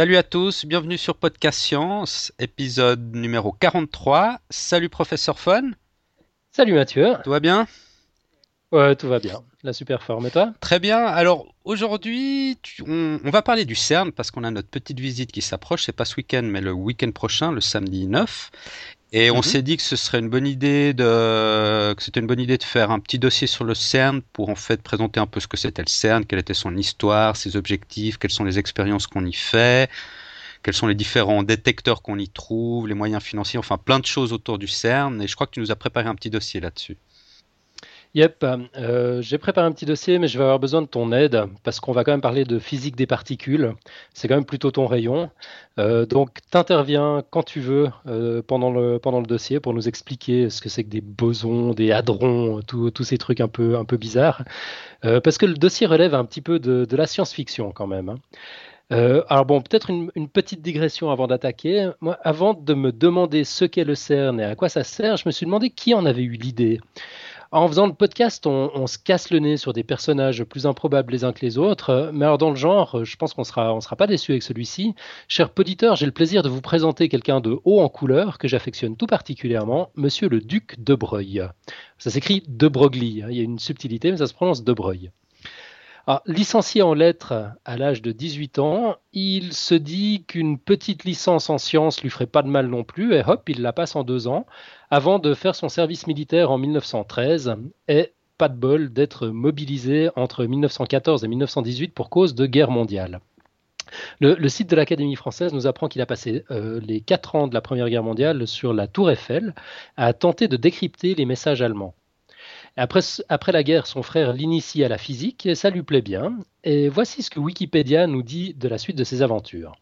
Salut à tous, bienvenue sur Podcast Science, épisode numéro 43. Salut professeur Fun. Salut Mathieu. Tout va bien? Ouais, tout va bien. La super forme et toi? Très bien. Alors aujourd'hui, on, va parler du CERN parce qu'on a notre petite visite qui s'approche. C'est pas ce week-end, mais le week-end prochain, le samedi 9. Et on mhm. s'est dit que ce serait une bonne idée de, que c'était une bonne idée de faire un petit dossier sur le CERN pour en fait présenter un peu ce que c'était le CERN, quelle était son histoire, ses objectifs, quelles sont les expériences qu'on y fait, quels sont les différents détecteurs qu'on y trouve, les moyens financiers, enfin plein de choses autour du CERN. Et je crois que tu nous as préparé un petit dossier là-dessus. Yep, euh, j'ai préparé un petit dossier, mais je vais avoir besoin de ton aide parce qu'on va quand même parler de physique des particules. C'est quand même plutôt ton rayon. Euh, donc, t'interviens quand tu veux euh, pendant, le, pendant le dossier pour nous expliquer ce que c'est que des bosons, des hadrons, tous ces trucs un peu, un peu bizarres. parce que le dossier relève un petit peu de, de la science-fiction quand même. Hein. alors bon, peut-être une, une, petite digression avant d'attaquer. Moi, avant de me demander ce qu'est le CERN et à quoi ça sert, je me suis demandé qui en avait eu l'idée. En faisant le podcast, on, se casse le nez sur des personnages plus improbables les uns que les autres. Mais alors dans le genre, je pense qu'on sera, on sera pas déçu avec celui-ci. Cher poditeur, j'ai le plaisir de vous présenter quelqu'un de haut en couleur que j'affectionne tout particulièrement, Monsieur le Duc de Breuil. Ça s'écrit de Broglie. Hein. Il y a une subtilité, mais ça se prononce de Breuil. Ah, licencié en lettres à l'âge de 18 ans, il se dit qu'une petite licence en sciences lui ferait pas de mal non plus, et hop, il la passe en deux ans, avant de faire son service militaire en 1913, et pas de bol d'être mobilisé entre 1914 et 1918 pour cause de guerre mondiale. Le, site de l'Académie française nous apprend qu'il a passé euh, les quatre ans de la Première Guerre mondiale sur la Tour Eiffel à tenter de décrypter les messages allemands. Après, la guerre, son frère l'initie à la physique et ça lui plaît bien. Et voici ce que Wikipédia nous dit de la suite de ses aventures.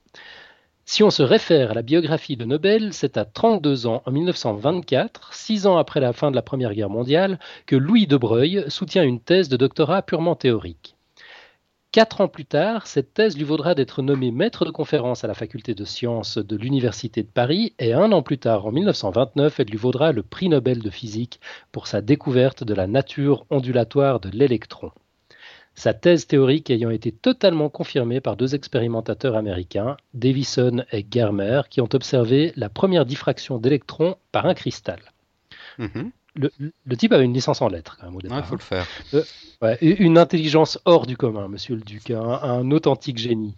Si on se réfère à la biographie de Nobel, c'est à 32 ans, en 1924, six ans après la fin de la Première Guerre mondiale, que Louis de Breuil soutient une thèse de doctorat purement théorique. Quatre ans plus tard, cette thèse lui vaudra d'être nommé maître de conférence à la faculté de sciences de l'Université de Paris et un an plus tard, en 1929, elle lui vaudra le prix Nobel de physique pour sa découverte de la nature ondulatoire de l'électron. Sa thèse théorique ayant été totalement confirmée par deux expérimentateurs américains, Davison et Germer, qui ont observé la première diffraction d'électrons par un cristal. Mm-hmm le, type avait une licence en lettres, quand même, au départ. Il faut le faire. Euh, une intelligence hors du commun, monsieur le duc, un, authentique génie.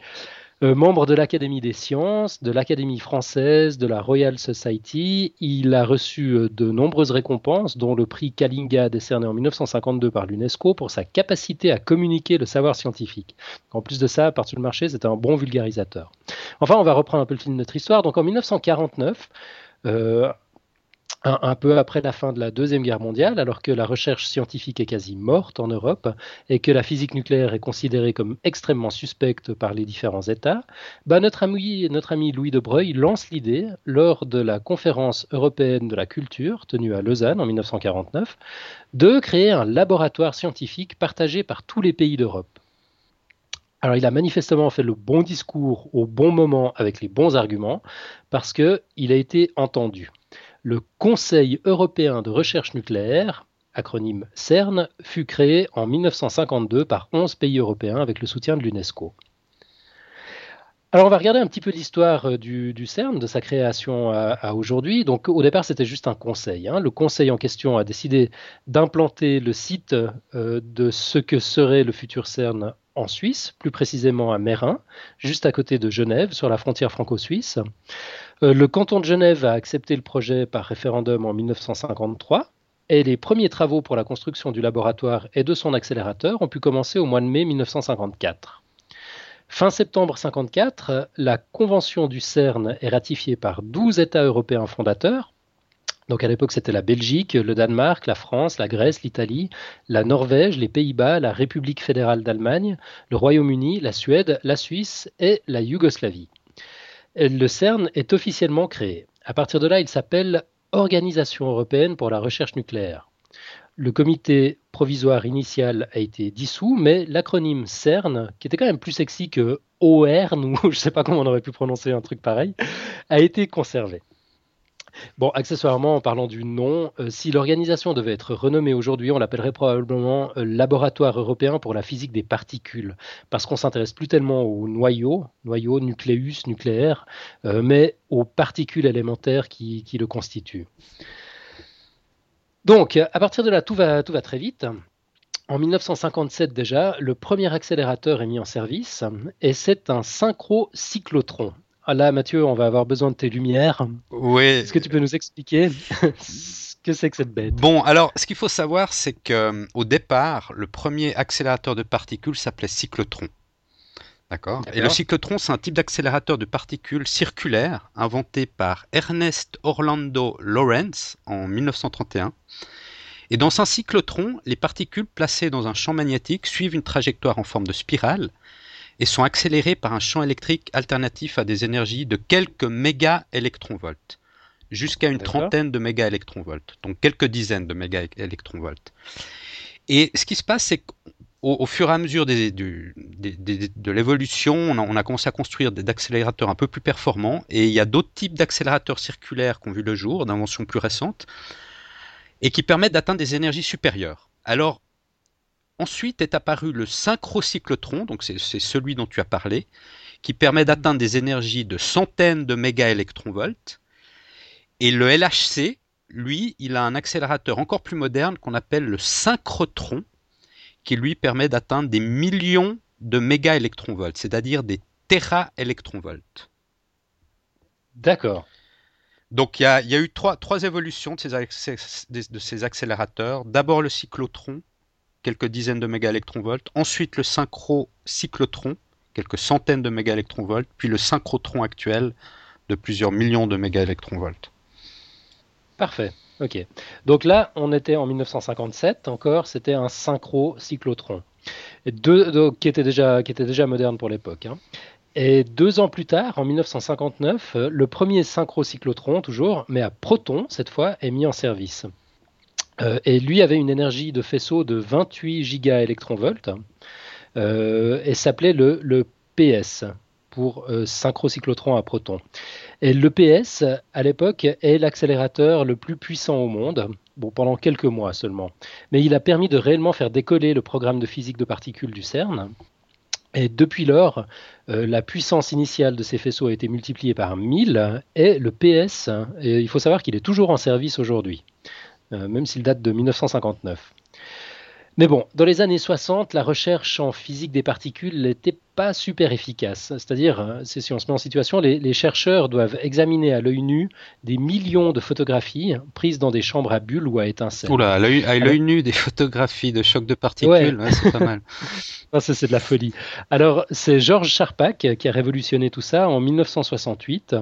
Euh, membre de l'Académie des sciences, de l'Académie française, de la Royal Society, il a reçu euh, de nombreuses récompenses, dont le prix Kalinga décerné en 1952 par l'UNESCO pour sa capacité à communiquer le savoir scientifique. En plus de ça, à partir du marché, c'était un bon vulgarisateur. Enfin, on va reprendre un peu le fil de notre histoire. Donc en 1949, un, peu après la fin de la Deuxième Guerre mondiale, alors que la recherche scientifique est quasi morte en Europe et que la physique nucléaire est considérée comme extrêmement suspecte par les différents États, bah notre, ami, notre ami Louis de Breuil lance l'idée, lors de la conférence européenne de la culture tenue à Lausanne en 1949, de créer un laboratoire scientifique partagé par tous les pays d'Europe. Alors il a manifestement fait le bon discours au bon moment avec les bons arguments parce qu'il a été entendu le Conseil européen de recherche nucléaire, acronyme CERN, fut créé en 1952 par 11 pays européens avec le soutien de l'UNESCO. Alors on va regarder un petit peu l'histoire euh, du, CERN, de sa création à, aujourd'hui. Donc au départ c'était juste un conseil. Hein. Le conseil en question a décidé d'implanter le site euh, de ce que serait le futur CERN en Suisse, plus précisément à Mérin, juste à côté de Genève, sur la frontière franco-suisse. Euh, le canton de Genève a accepté le projet par référendum en 1953 et les premiers travaux pour la construction du laboratoire et de son accélérateur ont pu commencer au mois de mai 1954. Fin septembre 1954, la convention du CERN est ratifiée par 12 États européens fondateurs. Donc à l'époque, c'était la Belgique, le Danemark, la France, la Grèce, l'Italie, la Norvège, les Pays-Bas, la République fédérale d'Allemagne, le Royaume-Uni, la Suède, la Suisse et la Yougoslavie le CERN est officiellement créé. À partir de là, il s'appelle Organisation européenne pour la recherche nucléaire. Le comité provisoire initial a été dissous, mais l'acronyme CERN, qui était quand même plus sexy que OERN, ou je ne sais pas comment on aurait pu prononcer un truc pareil, a été conservé. Bon, accessoirement, en parlant du nom, euh, si l'organisation devait être renommée aujourd'hui, on l'appellerait probablement euh, Laboratoire européen pour la physique des particules, parce qu'on s'intéresse plus tellement aux noyaux, noyaux, nucléus, nucléaires, euh, mais aux particules élémentaires qui, le constituent. Donc, à partir de là, tout va, tout va très vite. En 1957 déjà, le premier accélérateur est mis en service et c'est un synchrocyclotron. Ah là, Mathieu, on va avoir besoin de tes lumières. Oui. Est-ce que tu peux nous expliquer ce que c'est que cette bête? Bon, alors, ce qu'il faut savoir, c'est qu'au euh, départ, le premier accélérateur de particules s'appelait cyclotron. D'accord? Et le cyclotron, c'est un type d'accélérateur de particules circulaire inventé par Ernest Orlando Lawrence en 1931. Et dans un cyclotron, les particules placées dans un champ magnétique suivent une trajectoire en forme de spirale et sont accélérées par un champ électrique alternatif à des énergies de quelques méga-électronvolts, jusqu'à une trentaine de méga-électronvolts, donc quelques dizaines de méga-électronvolts. Et ce qui se passe, c'est qu'au fur et à mesure de l'évolution, on, a commencé à construire des accélérateurs un peu plus performants, et il y a d'autres types d'accélérateurs circulaires qui ont vu le jour, d'inventions plus récentes, et qui permettent d'atteindre des énergies supérieures. Alors, Ensuite est apparu le synchrocyclotron, donc c'est celui dont tu as parlé, qui permet d'atteindre des énergies de centaines de mégaélectronvolts. Et le LHC, lui, il a un accélérateur encore plus moderne qu'on appelle le synchrotron, qui lui permet d'atteindre des millions de mégaélectronvolts, c'est-à-dire des téraélectronvolts. D'accord. Donc il y, a, eu trois, évolutions de ces accélérateurs. D'abord le cyclotron, quelques dizaines de mégaélectronvolts, ensuite le synchrocyclotron, quelques centaines de mégaélectronvolts, puis le synchrotron actuel de plusieurs millions de mégaélectronvolts. Parfait. Ok. Donc là, on était en 1957 encore, c'était un synchrocyclotron, qui, était déjà, moderne pour l'époque. Hein. Et deux ans plus tard, en 1959, le premier synchrocyclotron, toujours, mais à proton cette fois, est mis en service. Euh, et lui avait une énergie de faisceau de 28 gigaélectronvolts euh, et s'appelait le, PS pour euh, synchrocyclotron à proton. Et le PS, à l'époque, est l'accélérateur le plus puissant au monde, pendant quelques mois seulement. Mais il a permis de réellement faire décoller le programme de physique de particules du CERN. Et depuis lors, la puissance initiale de ces faisceaux a été multipliée par 1000 et le PS, il faut savoir qu'il est toujours en service aujourd'hui. Euh, même s'il date de 1959. Mais bon, dans les années 60, la recherche en physique des particules n'était pas super efficace. C'est-à-dire, euh, si on se met en situation, les, chercheurs doivent examiner à l'œil nu des millions de photographies prises dans des chambres à bulles ou à étincelles. Oula, à l'œil nu des photographies de choc de particules, c'est pas mal. c'est de la folie. Alors, c'est Georges Charpak qui a révolutionné tout ça en 1968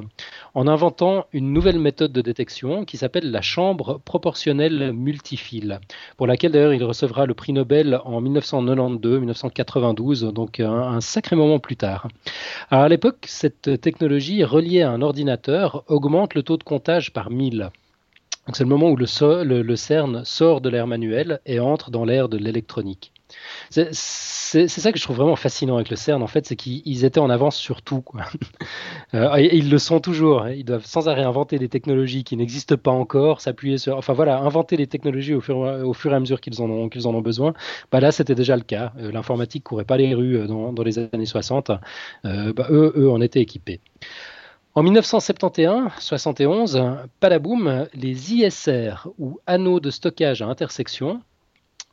en inventant une nouvelle méthode de détection qui s'appelle la chambre proportionnelle multifile, pour laquelle d'ailleurs il recevra le prix Nobel en 1992-1992, donc un, un sacré moment plus tard. À l'époque, cette technologie reliée à un ordinateur augmente le taux de comptage par 1000. C'est le moment où le, le CERN sort de l'ère manuelle et entre dans l'ère de l'électronique. C'est ça que je trouve vraiment fascinant avec le CERN, en fait, c'est qu'ils étaient en avance sur tout. Euh, et, ils le sont toujours. Hein. Ils doivent sans arrêt inventer des technologies qui n'existent pas encore, s'appuyer sur. Enfin voilà, inventer les technologies au fur, et à mesure qu'ils en, ont, besoin. Bah, là, c'était déjà le cas. Euh, l'informatique courait pas les rues euh, dans, dans les années 60. Bah, eux, eux en étaient équipés. En 1971-71, palaboum, les ISR, ou anneaux de stockage à intersection,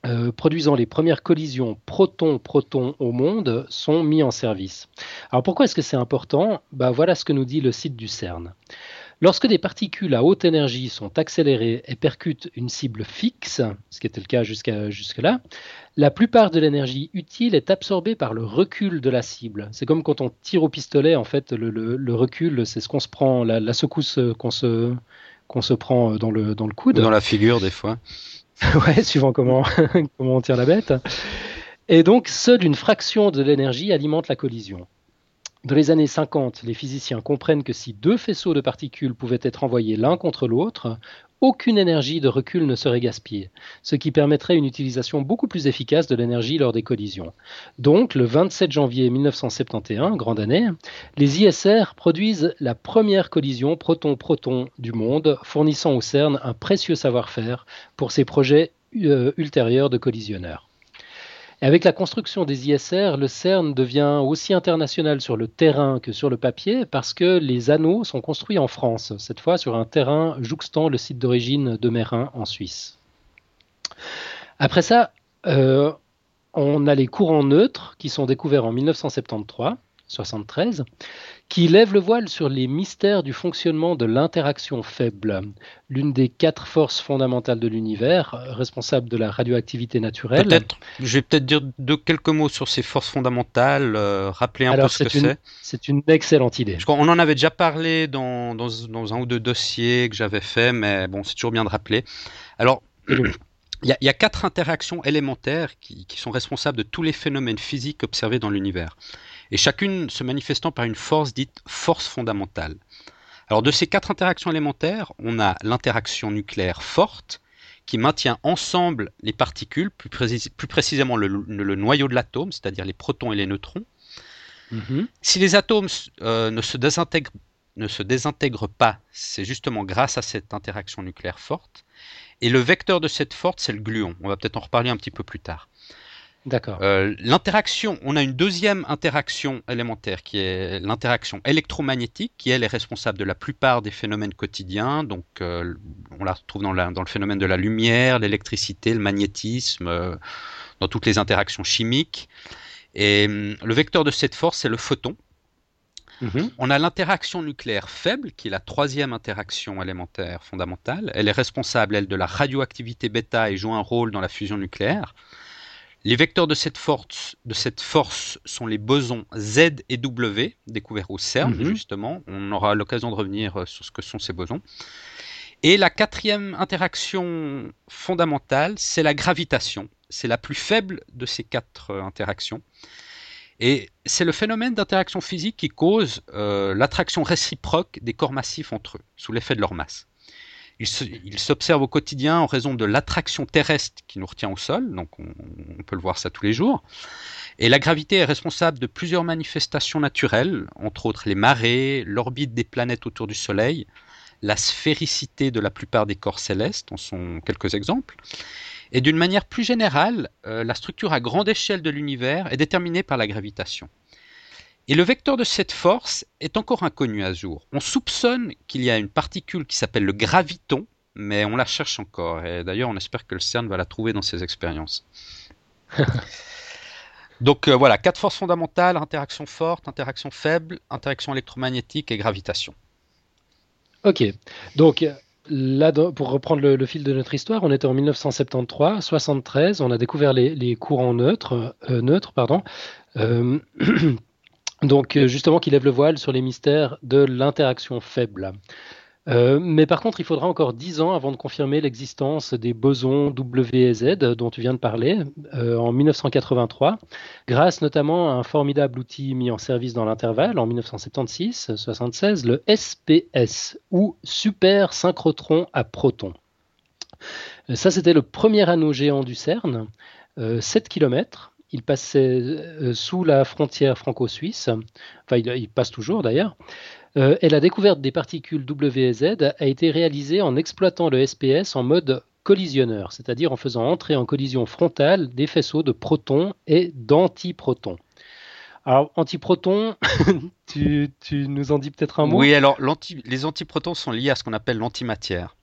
euh, produisant les premières collisions proton-proton au monde sont mis en service. Alors pourquoi est-ce que c'est important? Bah, Voilà ce que nous dit le site du CERN. Lorsque des particules à haute énergie sont accélérées et percutent une cible fixe, ce qui était le cas jusqu'à jusque-là, la plupart de l'énergie utile est absorbée par le recul de la cible. C'est comme quand on tire au pistolet, en fait, le, recul, c'est ce qu'on se prend, la, secousse qu'on se, qu'on se prend dans le, dans le coude. Dans la figure, des fois. ouais, suivant comment, comment on tire la bête. Et donc, seule une fraction de l'énergie alimente la collision. Dans les années 50, les physiciens comprennent que si deux faisceaux de particules pouvaient être envoyés l'un contre l'autre, aucune énergie de recul ne serait gaspillée, ce qui permettrait une utilisation beaucoup plus efficace de l'énergie lors des collisions. Donc, le 27 janvier 1971, grande année, les ISR produisent la première collision proton-proton du monde, fournissant au CERN un précieux savoir-faire pour ses projets euh, ultérieurs de collisionneurs avec la construction des ISR, le CERN devient aussi international sur le terrain que sur le papier parce que les anneaux sont construits en France, cette fois sur un terrain jouxtant le site d'origine de Mérin en Suisse. Après ça, euh, on a les courants neutres qui sont découverts en 1973 73, qui lève le voile sur les mystères du fonctionnement de l'interaction faible, l'une des quatre forces fondamentales de l'univers, responsable de la radioactivité naturelle. Peut-être, je vais peut-être dire deux quelques mots sur ces forces fondamentales, euh, rappeler un peu ce que c'est. C'est une excellente idée. Je crois, on en avait déjà parlé dans, dans, un ou deux dossiers que j'avais fait, mais bon, c'est toujours bien de rappeler. Alors, il y, a, quatre interactions élémentaires qui, qui, sont responsables de tous les phénomènes physiques observés dans l'univers et chacune se manifestant par une force dite force fondamentale. Alors de ces quatre interactions élémentaires, on a l'interaction nucléaire forte, qui maintient ensemble les particules, plus, précisément le, noyau de l'atome, c'est-à-dire les protons et les neutrons. Mm-hmm. Si les atomes euh, ne, se désintègrent, ne se désintègrent pas, c'est justement grâce à cette interaction nucléaire forte. Et le vecteur de cette force, c'est le gluon. On va peut-être en reparler un petit peu plus tard. D'accord. Euh, l'interaction, on a une deuxième interaction élémentaire qui est l'interaction électromagnétique, qui elle est responsable de la plupart des phénomènes quotidiens. Donc, euh, on la retrouve dans, dans, le phénomène de la lumière, l'électricité, le magnétisme, euh, dans toutes les interactions chimiques. Et hum, le vecteur de cette force, c'est le photon. Mhm. On a l'interaction nucléaire faible, qui est la troisième interaction élémentaire fondamentale. Elle est responsable, elle, de la radioactivité bêta et joue un rôle dans la fusion nucléaire. Les vecteurs de cette, force, de cette force sont les bosons Z et W, découverts au CERN, mhm. justement. On aura l'occasion de revenir euh, sur ce que sont ces bosons. Et la quatrième interaction fondamentale, c'est la gravitation. C'est la plus faible de ces quatre euh, interactions. Et c'est le phénomène d'interaction physique qui cause euh, l'attraction réciproque des corps massifs entre eux, sous l'effet de leur masse. Il s'observe au quotidien en raison de l'attraction terrestre qui nous retient au sol, donc on, peut le voir ça tous les jours. Et la gravité est responsable de plusieurs manifestations naturelles, entre autres les marées, l'orbite des planètes autour du Soleil, la sphéricité de la plupart des corps célestes, en sont quelques exemples. Et d'une manière plus générale, euh, la structure à grande échelle de l'univers est déterminée par la gravitation. Et le vecteur de cette force est encore inconnu à jour. On soupçonne qu'il y a une particule qui s'appelle le graviton, mais on la cherche encore. Et d'ailleurs, on espère que le CERN va la trouver dans ses expériences. Donc euh, voilà, quatre forces fondamentales, interaction forte, interaction faible, interaction électromagnétique et gravitation. Ok, donc là, pour reprendre le, fil de notre histoire, on était en 1973, 73, on a découvert les, courants neutres, euh, neutres pardon. Euh, Donc euh, justement qui lève le voile sur les mystères de l'interaction faible. Euh, mais par contre, il faudra encore 10 ans avant de confirmer l'existence des bosons W et Z dont tu viens de parler euh, en 1983, grâce notamment à un formidable outil mis en service dans l'intervalle en 1976-76, le SPS ou Super Synchrotron à protons. Ça, c'était le premier anneau géant du CERN, 7 km, il passait euh, sous la frontière franco-suisse, enfin il, passe toujours d'ailleurs, euh, et la découverte des particules W et Z a été réalisée en exploitant le SPS en mode collisionneur, c'est-à-dire en faisant entrer en collision frontale des faisceaux de protons et d'antiprotons. Alors, antiprotons, tu nous en dis peut-être un mot? Oui, alors les antiprotons sont liés à ce qu'on appelle l'antimatière.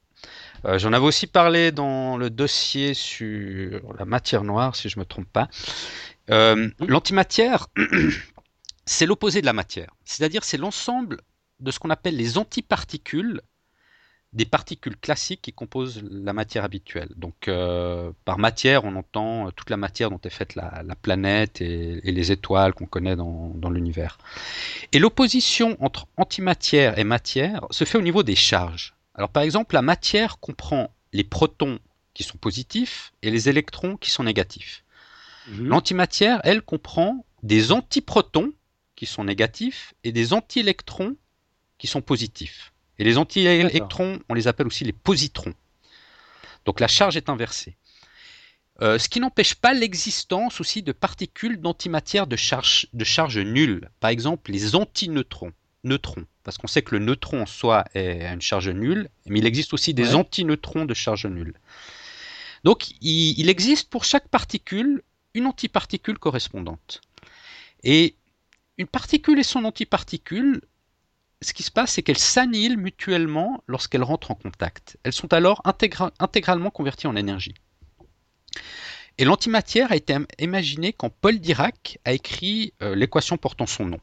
Euh, j'en avais aussi parlé dans le dossier sur la matière noire, si je ne me trompe pas. Euh, l'antimatière, c'est l'opposé de la matière. C'est-à-dire, c'est l'ensemble de ce qu'on appelle les antiparticules des particules classiques qui composent la matière habituelle. Donc, euh, par matière, on entend toute la matière dont est faite la, planète et, les étoiles qu'on connaît dans, dans l'univers. Et l'opposition entre antimatière et matière se fait au niveau des charges. Alors par exemple, la matière comprend les protons qui sont positifs et les électrons qui sont négatifs. Mhm. L'antimatière, elle, comprend des antiprotons qui sont négatifs et des anti-électrons qui sont positifs. Et les anti-électrons, on les appelle aussi les positrons. Donc la charge est inversée. Euh, ce qui n'empêche pas l'existence aussi de particules d'antimatière de charge, de charge nulle. Par exemple, les antineutrons. Neutrons, parce qu'on sait que le neutron en soi est une charge nulle, mais il existe aussi des antineutrons de charge nulle. Donc il, existe pour chaque particule une antiparticule correspondante. Et une particule et son antiparticule, ce qui se passe, c'est qu'elles s'annihilent mutuellement lorsqu'elles rentrent en contact. Elles sont alors intégralement converties en énergie. Et l'antimatière a été imaginée quand Paul Dirac a écrit euh, l'équation portant son nom.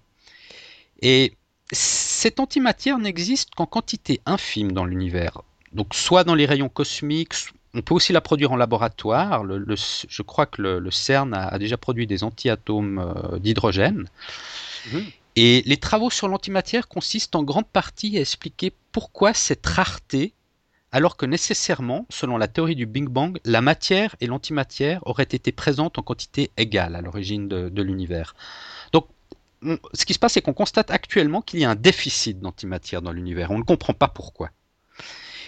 Et cette antimatière n'existe qu'en quantité infime dans l'univers. Donc soit dans les rayons cosmiques, on peut aussi la produire en laboratoire. je crois que le, CERN a, déjà produit des antiatomes euh, d'hydrogène. Mhm. Et les travaux sur l'antimatière consistent en grande partie à expliquer pourquoi cette rareté alors que nécessairement, selon la théorie du Big Bang, la matière et l'antimatière auraient été présentes en quantité égale à l'origine de, l'univers. Donc, ce qui se passe, c'est qu'on constate actuellement qu'il y a un déficit d'antimatière dans l'univers. On ne comprend pas pourquoi.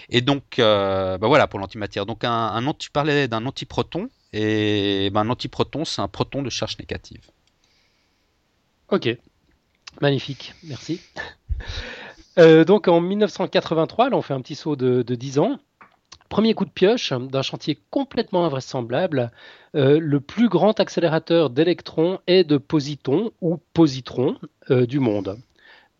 Et donc, euh, bah voilà pour l'antimatière. Donc, un, tu parlais d'un antiproton, et ben, un antiproton, c'est un proton de charge négative. Ok, magnifique, merci. Euh, donc en 1983, là on fait un petit saut de, 10 ans. Premier coup de pioche d'un chantier complètement invraisemblable, euh, le plus grand accélérateur d'électrons et de positons ou positrons euh, du monde.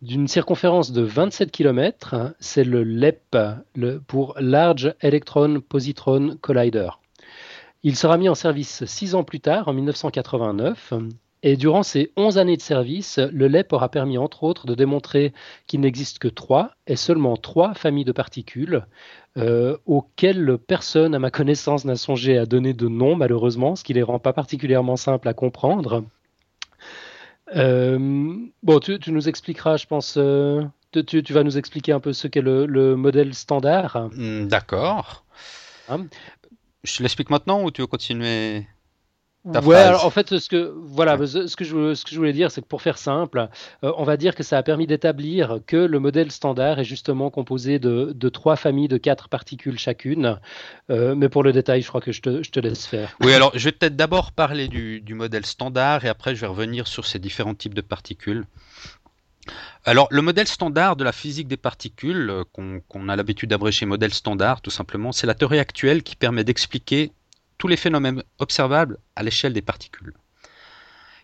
D'une circonférence de 27 km, c'est le LEP le, pour Large Electron Positron Collider. Il sera mis en service six ans plus tard, en 1989, et durant ces 11 années de service, le LEP aura permis entre autres de démontrer qu'il n'existe que trois et seulement trois familles de particules euh, auxquelles personne, à ma connaissance, n'a songé à donner de nom malheureusement, ce qui les rend pas particulièrement simples à comprendre. Euh, bon, tu, nous expliqueras, je pense, euh, tu, vas nous expliquer un peu ce qu'est le, modèle standard. Hmm, d'accord. Hein? Je l'explique maintenant ou tu veux continuer? Ouais, alors en fait, ce que voilà, ce que je ce que je voulais dire, c'est que pour faire simple, euh, on va dire que ça a permis d'établir que le modèle standard est justement composé de, de trois familles de quatre particules chacune. Euh, mais pour le détail, je crois que je te, je te laisse faire. Oui, alors je vais peut-être d'abord parler du, du, modèle standard et après je vais revenir sur ces différents types de particules. Alors, le modèle standard de la physique des particules, euh, qu'on a l'habitude d'abréger modèle standard, tout simplement, c'est la théorie actuelle qui permet d'expliquer tous les phénomènes observables à l'échelle des particules.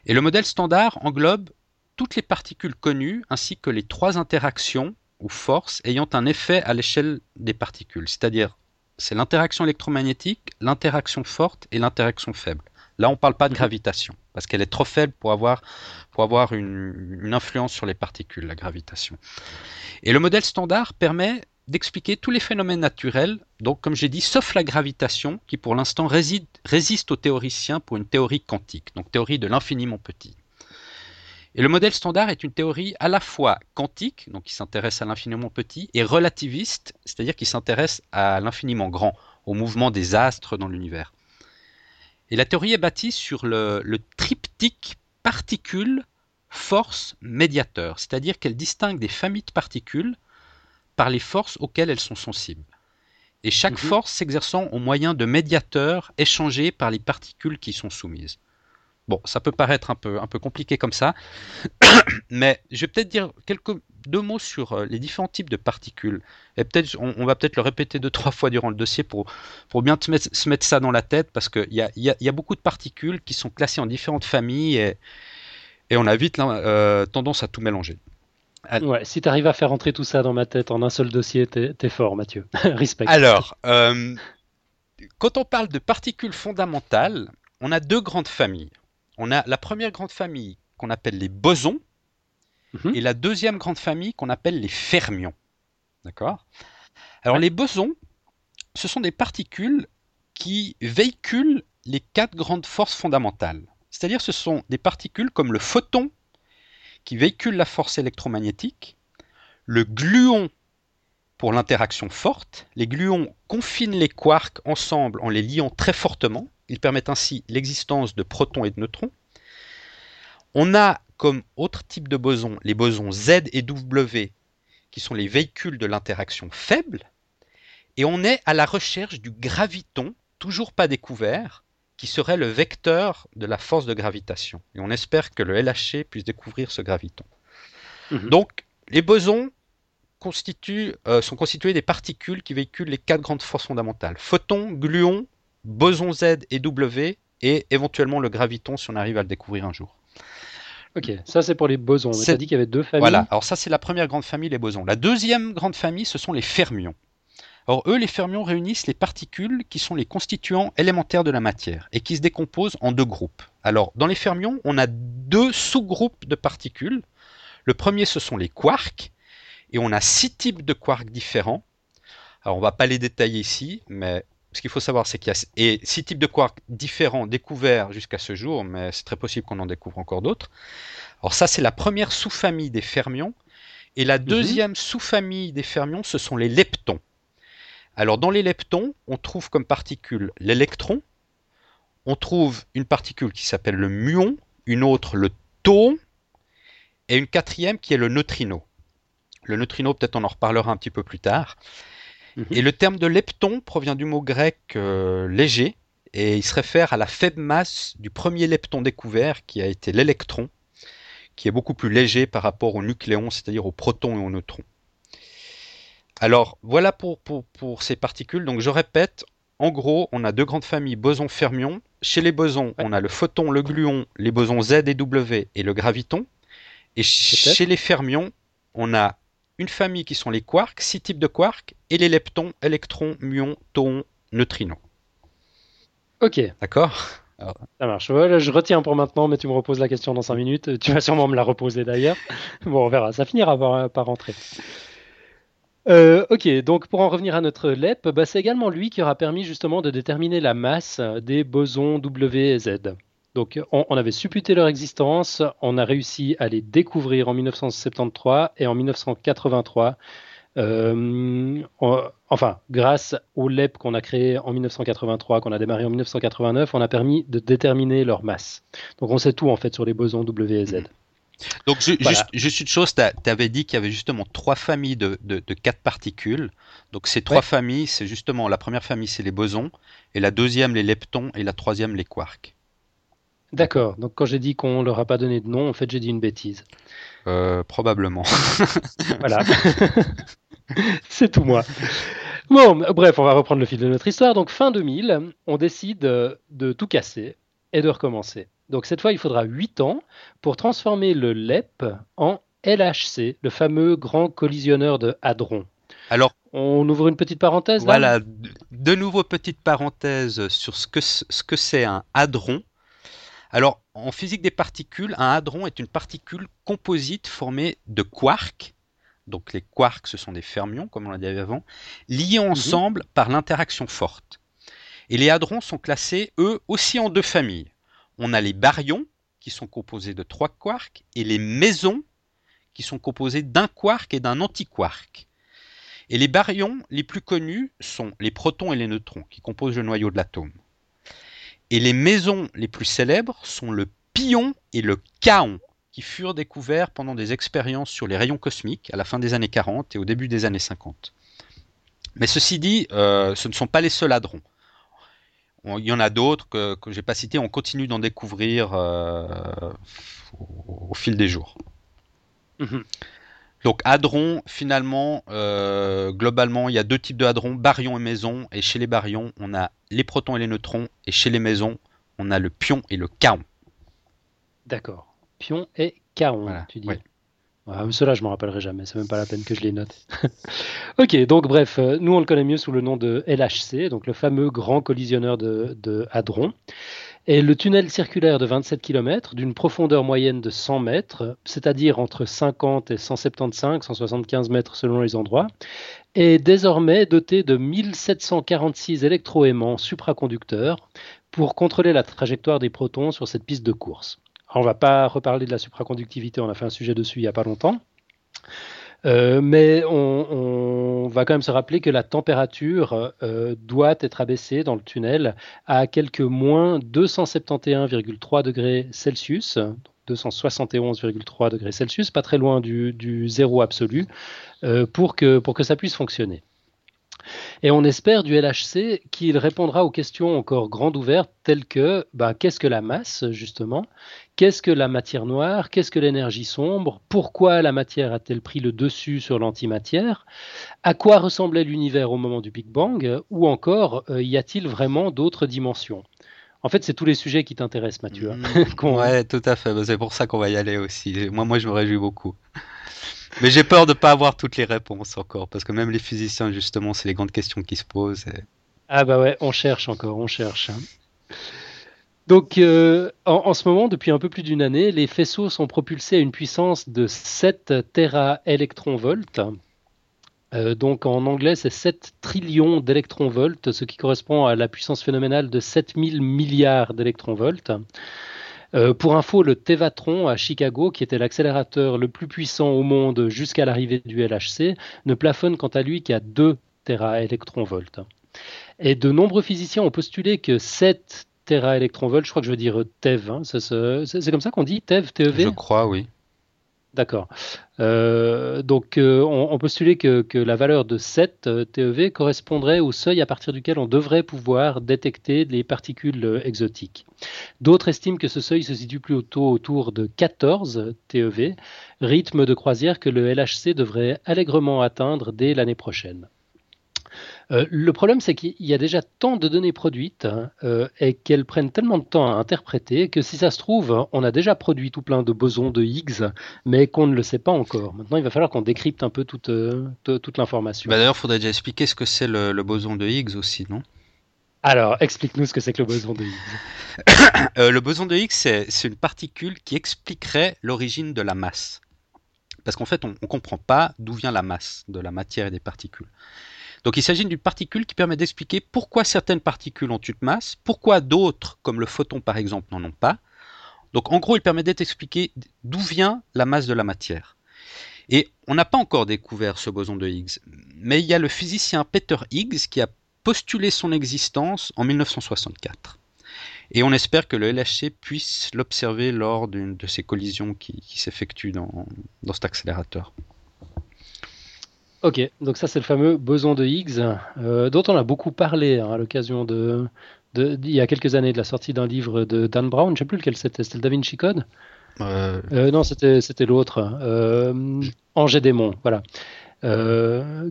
Et le modèle standard englobe toutes les particules connues ainsi que les trois interactions ou forces ayant un effet à l'échelle des particules, c'est-à-dire c'est l'interaction électromagnétique, l'interaction forte et l'interaction faible. Là, on ne parle pas de gravitation, parce qu'elle est trop faible pour avoir, pour avoir une, une, influence sur les particules, la gravitation. Et le modèle standard permet d'expliquer tous les phénomènes naturels, donc comme j'ai dit, sauf la gravitation, qui pour l'instant résiste aux théoriciens pour une théorie quantique, donc théorie de l'infiniment petit. Et le modèle standard est une théorie à la fois quantique, donc qui s'intéresse à l'infiniment petit, et relativiste, c'est-à-dire qui s'intéresse à l'infiniment grand, au mouvement des astres dans l'univers. Et la théorie est bâtie sur le, le triptyque particule, force, médiateur, c'est-à-dire qu'elle distingue des familles de particules par les forces auxquelles elles sont sensibles. Et chaque mhm. force s'exerçant au moyen de médiateurs échangés par les particules qui sont soumises. Bon, ça peut paraître un peu, un peu compliqué comme ça, mais je vais peut-être dire quelques deux mots sur euh, les différents types de particules. Et peut-être, on, va peut-être le répéter deux, trois fois durant le dossier pour, pour bien se mettre, se mettre ça dans la tête, parce qu'il y a, y a beaucoup de particules qui sont classées en différentes familles et, et on a vite euh, tendance à tout mélanger. Ouais, si tu arrives à faire entrer tout ça dans ma tête en un seul dossier, t'es es fort, Mathieu. Respect. Alors, euh, quand on parle de particules fondamentales, on a deux grandes familles. On a la première grande famille qu'on appelle les bosons mhm. et la deuxième grande famille qu'on appelle les fermions. D'accord? Alors, les bosons, ce sont des particules qui véhiculent les quatre grandes forces fondamentales. C'est-à-dire, ce sont des particules comme le photon qui véhicule la force électromagnétique, le gluon pour l'interaction forte. Les gluons confinent les quarks ensemble en les liant très fortement. Ils permettent ainsi l'existence de protons et de neutrons. On a comme autre type de bosons les bosons Z et W, qui sont les véhicules de l'interaction faible, et on est à la recherche du graviton, toujours pas découvert, qui serait le vecteur de la force de gravitation. Et on espère que le LHC puisse découvrir ce graviton. Mhm. Donc, les bosons euh, sont constitués des particules qui véhiculent les quatre grandes forces fondamentales photons, gluons, bosons Z et W, et éventuellement le graviton si on arrive à le découvrir un jour. Ok, ça c'est pour les bosons. Tu as dit qu'il y avait deux familles. Voilà, alors ça c'est la première grande famille, les bosons. La deuxième grande famille, ce sont les fermions. Or, eux, les fermions réunissent les particules qui sont les constituants élémentaires de la matière et qui se décomposent en deux groupes. Alors, dans les fermions, on a deux sous-groupes de particules. Le premier, ce sont les quarks, et on a six types de quarks différents. Alors, on va pas les détailler ici, mais ce qu'il faut savoir, c'est qu'il y a six types de quarks différents découverts jusqu'à ce jour, mais c'est très possible qu'on en découvre encore d'autres. Alors ça, c'est la première sous-famille des fermions. Et la mhm. deuxième sous-famille des fermions, ce sont les leptons. Alors dans les leptons, on trouve comme particule l'électron, on trouve une particule qui s'appelle le muon, une autre le tauon, et une quatrième qui est le neutrino. Le neutrino, peut-être on en reparlera un petit peu plus tard. Mhm. Et le terme de lepton provient du mot grec euh, léger, et il se réfère à la faible masse du premier lepton découvert, qui a été l'électron, qui est beaucoup plus léger par rapport au nucléon, c'est-à-dire aux protons et aux neutrons. Alors voilà pour, ces particules. Donc je répète, en gros, on a deux grandes familles bosons-fermions. Chez les bosons, on a le photon, le gluon, les bosons Z et W et le graviton. Et chez les fermions, on a une famille qui sont les quarks, six types de quarks, et les leptons, électrons, muons, tauons, neutrinos. Ok. D'accord? Ça marche. je retiens pour maintenant, mais tu me reposes la question dans 5 minutes. Tu vas sûrement me la reposer d'ailleurs. Bon, on verra. Ça finira par, par rentrer. Euh, ok, donc pour en revenir à notre LEP, bah, c'est également lui qui aura permis justement de déterminer la masse des bosons W et Z. Donc on, avait supputé leur existence, on a réussi à les découvrir en 1973 et en 1983. Euh, enfin, grâce au LEP qu'on a créé en 1983, qu'on a démarré en 1989, on a permis de déterminer leur masse. Donc on sait tout en fait sur les bosons W et Z. Donc, juste, une chose, tu avais dit qu'il y avait justement trois familles de, quatre particules. Donc, ces trois familles, c'est justement la première famille, c'est les bosons, et la deuxième, les leptons, et la troisième, les quarks. D'accord. Donc, quand j'ai dit qu'on leur a pas donné de nom, en fait, j'ai dit une bêtise. Euh, probablement. voilà. c'est tout moi. Bon, bref, on va reprendre le fil de notre histoire. Donc, fin 2000, on décide de tout casser et de recommencer. Donc cette fois, il faudra 8 ans pour transformer le LEP en LHC, le fameux grand collisionneur de hadrons. Alors, on ouvre une petite parenthèse. Voilà, de nouveau petite parenthèse sur ce que ce que c'est un hadron. Alors, en physique des particules, un hadron est une particule composite formée de quarks. Donc les quarks, ce sont des fermions, comme on l'a dit avant, liés mhm. ensemble par l'interaction forte. Et les hadrons sont classés, eux, aussi en deux familles on a les baryons qui sont composés de trois quarks et les mésons qui sont composés d'un quark et d'un antiquark. Et les baryons les plus connus sont les protons et les neutrons qui composent le noyau de l'atome. Et les mésons les plus célèbres sont le pion et le kaon qui furent découverts pendant des expériences sur les rayons cosmiques à la fin des années 40 et au début des années 50. Mais ceci dit, euh, ce ne sont pas les seuls hadrons il y en a d'autres que, je n'ai pas cités, on continue d'en découvrir euh, au, fil des jours. Mhm. Donc hadron, finalement, euh, globalement, il y a deux types de hadrons, baryons et mésons. Et chez les baryons, on a les protons et les neutrons. Et chez les mésons, on a le pion et le kaon. D'accord. Pion et kaon, tu dis. Ah, cela, je m'en rappellerai jamais, c'est même pas la peine que je les note. ok, donc bref, euh, nous on le connaît mieux sous le nom de LHC, donc le fameux grand collisionneur de, hadrons. Et le tunnel circulaire de 27 km, d'une profondeur moyenne de 100 mètres, c'est-à-dire entre 50 et 175, 175 mètres selon les endroits, est désormais doté de 1746 électroaimants supraconducteurs pour contrôler la trajectoire des protons sur cette piste de course. On va pas reparler de la supraconductivité, on a fait un sujet dessus il n'y a pas longtemps. Euh, mais on, va quand même se rappeler que la température euh, doit être abaissée dans le tunnel à quelques moins 271,3 degrés Celsius, 271,3 degrés Celsius, pas très loin du, zéro absolu, que, pour que ça puisse fonctionner. Et on espère du LHC qu'il répondra aux questions encore grandes ouvertes telles que bah, qu'est-ce que la masse, justement? Qu'est-ce que la matière noire? Qu'est-ce que l'énergie sombre? Pourquoi la matière a-t-elle pris le dessus sur l'antimatière? À quoi ressemblait l'univers au moment du Big Bang? Ou encore, euh, y a-t-il vraiment d'autres dimensions? En fait, c'est tous les sujets qui t'intéressent, Mathieu. Mmh. ouais, tout à fait. C'est pour ça qu'on va y aller aussi. Moi, moi, je me réjouis beaucoup. Mais j'ai peur de ne pas avoir toutes les réponses encore, parce que même les physiciens, justement, c'est les grandes questions qui se posent. Ah bah ouais, on cherche encore, on cherche. Hein. Donc, euh, en, ce moment, depuis un peu plus d'une année, les faisceaux sont propulsés à une puissance de 7 téraélectronvolts. Euh, donc, en anglais, c'est 7 trillions d'électronvolts, ce qui correspond à la puissance phénoménale de 7000 milliards d'électronvolts. Euh, pour info, le Tevatron à Chicago, qui était l'accélérateur le plus puissant au monde jusqu'à l'arrivée du LHC, ne plafonne quant à lui qu'à 2 téraélectronvolts. Et de nombreux physiciens ont postulé que 7 téraélectronvolts, je crois que je veux dire TeV, c'est comme ça qu'on dit TeV, TeV Je crois, oui. D'accord. Euh, donc, euh, on, postulait que, la valeur de 7 euh, TeV correspondrait au seuil à partir duquel on devrait pouvoir détecter les particules exotiques. D'autres estiment que ce seuil se situe plutôt autour de 14 TeV, rythme de croisière que le LHC devrait allègrement atteindre dès l'année prochaine. Euh, le problème, c'est qu'il y a déjà tant de données produites hein, euh, et qu'elles prennent tellement de temps à interpréter que si ça se trouve, on a déjà produit tout plein de bosons de Higgs, mais qu'on ne le sait pas encore. Maintenant, il va falloir qu'on décrypte un peu toute, euh, toute l'information. Bah, d'ailleurs, il faudrait déjà expliquer ce que c'est le, boson de Higgs aussi, non? Alors, explique-nous ce que c'est que le boson de Higgs. le boson de Higgs, c'est une particule qui expliquerait l'origine de la masse. Parce qu'en fait, on ne comprend pas d'où vient la masse de la matière et des particules. Donc il s'agit d'une particule qui permet d'expliquer pourquoi certaines particules ont une masse, pourquoi d'autres, comme le photon par exemple, n'en ont pas. Donc en gros, il permet d'expliquer d'où vient la masse de la matière. Et on n'a pas encore découvert ce boson de Higgs, mais il y a le physicien Peter Higgs qui a postulé son existence en 1964. Et on espère que le LHC puisse l'observer lors d'une de ces collisions qui, s'effectuent dans cet accélérateur. Ok, donc ça c'est le fameux boson de Higgs, euh, dont on a beaucoup parlé hein, à l'occasion de, il y a quelques années de la sortie d'un livre de Dan Brown, je ne sais plus lequel c'était, c'était le Da Vinci Code? Euh... Euh, Non, c'était, c'était l'autre, euh, Angers Démon, voilà.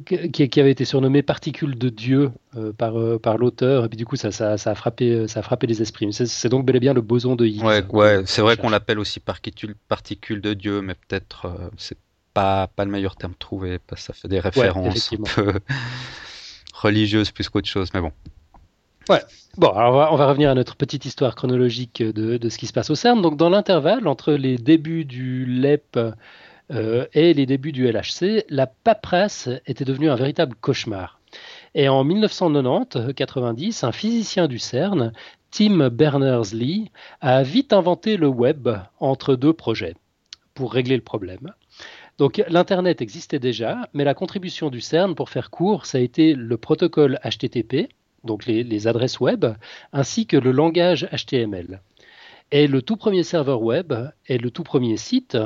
Qui, qui, avait été surnommé Particule de Dieu par, par l'auteur, et puis du coup ça, ça, ça, a frappé, ça a frappé les esprits. C'est, donc bel et bien le boson de Higgs. Ouais, ouais c'est vrai qu'on l'appelle aussi particule, particule de Dieu, mais peut-être c'est pas, le meilleur terme trouvé, parce que ça fait des références un peu religieuses plus qu'autre chose, mais bon. Ouais. Bon, alors on va, revenir à notre petite histoire chronologique de, ce qui se passe au CERN. Donc, dans l'intervalle entre les débuts du LEP euh, et les débuts du LHC, la paperasse était devenue un véritable cauchemar. Et en 1990-90, un physicien du CERN, Tim Berners-Lee, a vite inventé le web entre deux projets pour régler le problème. Donc l'Internet existait déjà, mais la contribution du CERN, pour faire court, ça a été le protocole HTTP, donc les, adresses web, ainsi que le langage HTML. Et le tout premier serveur web et le tout premier site,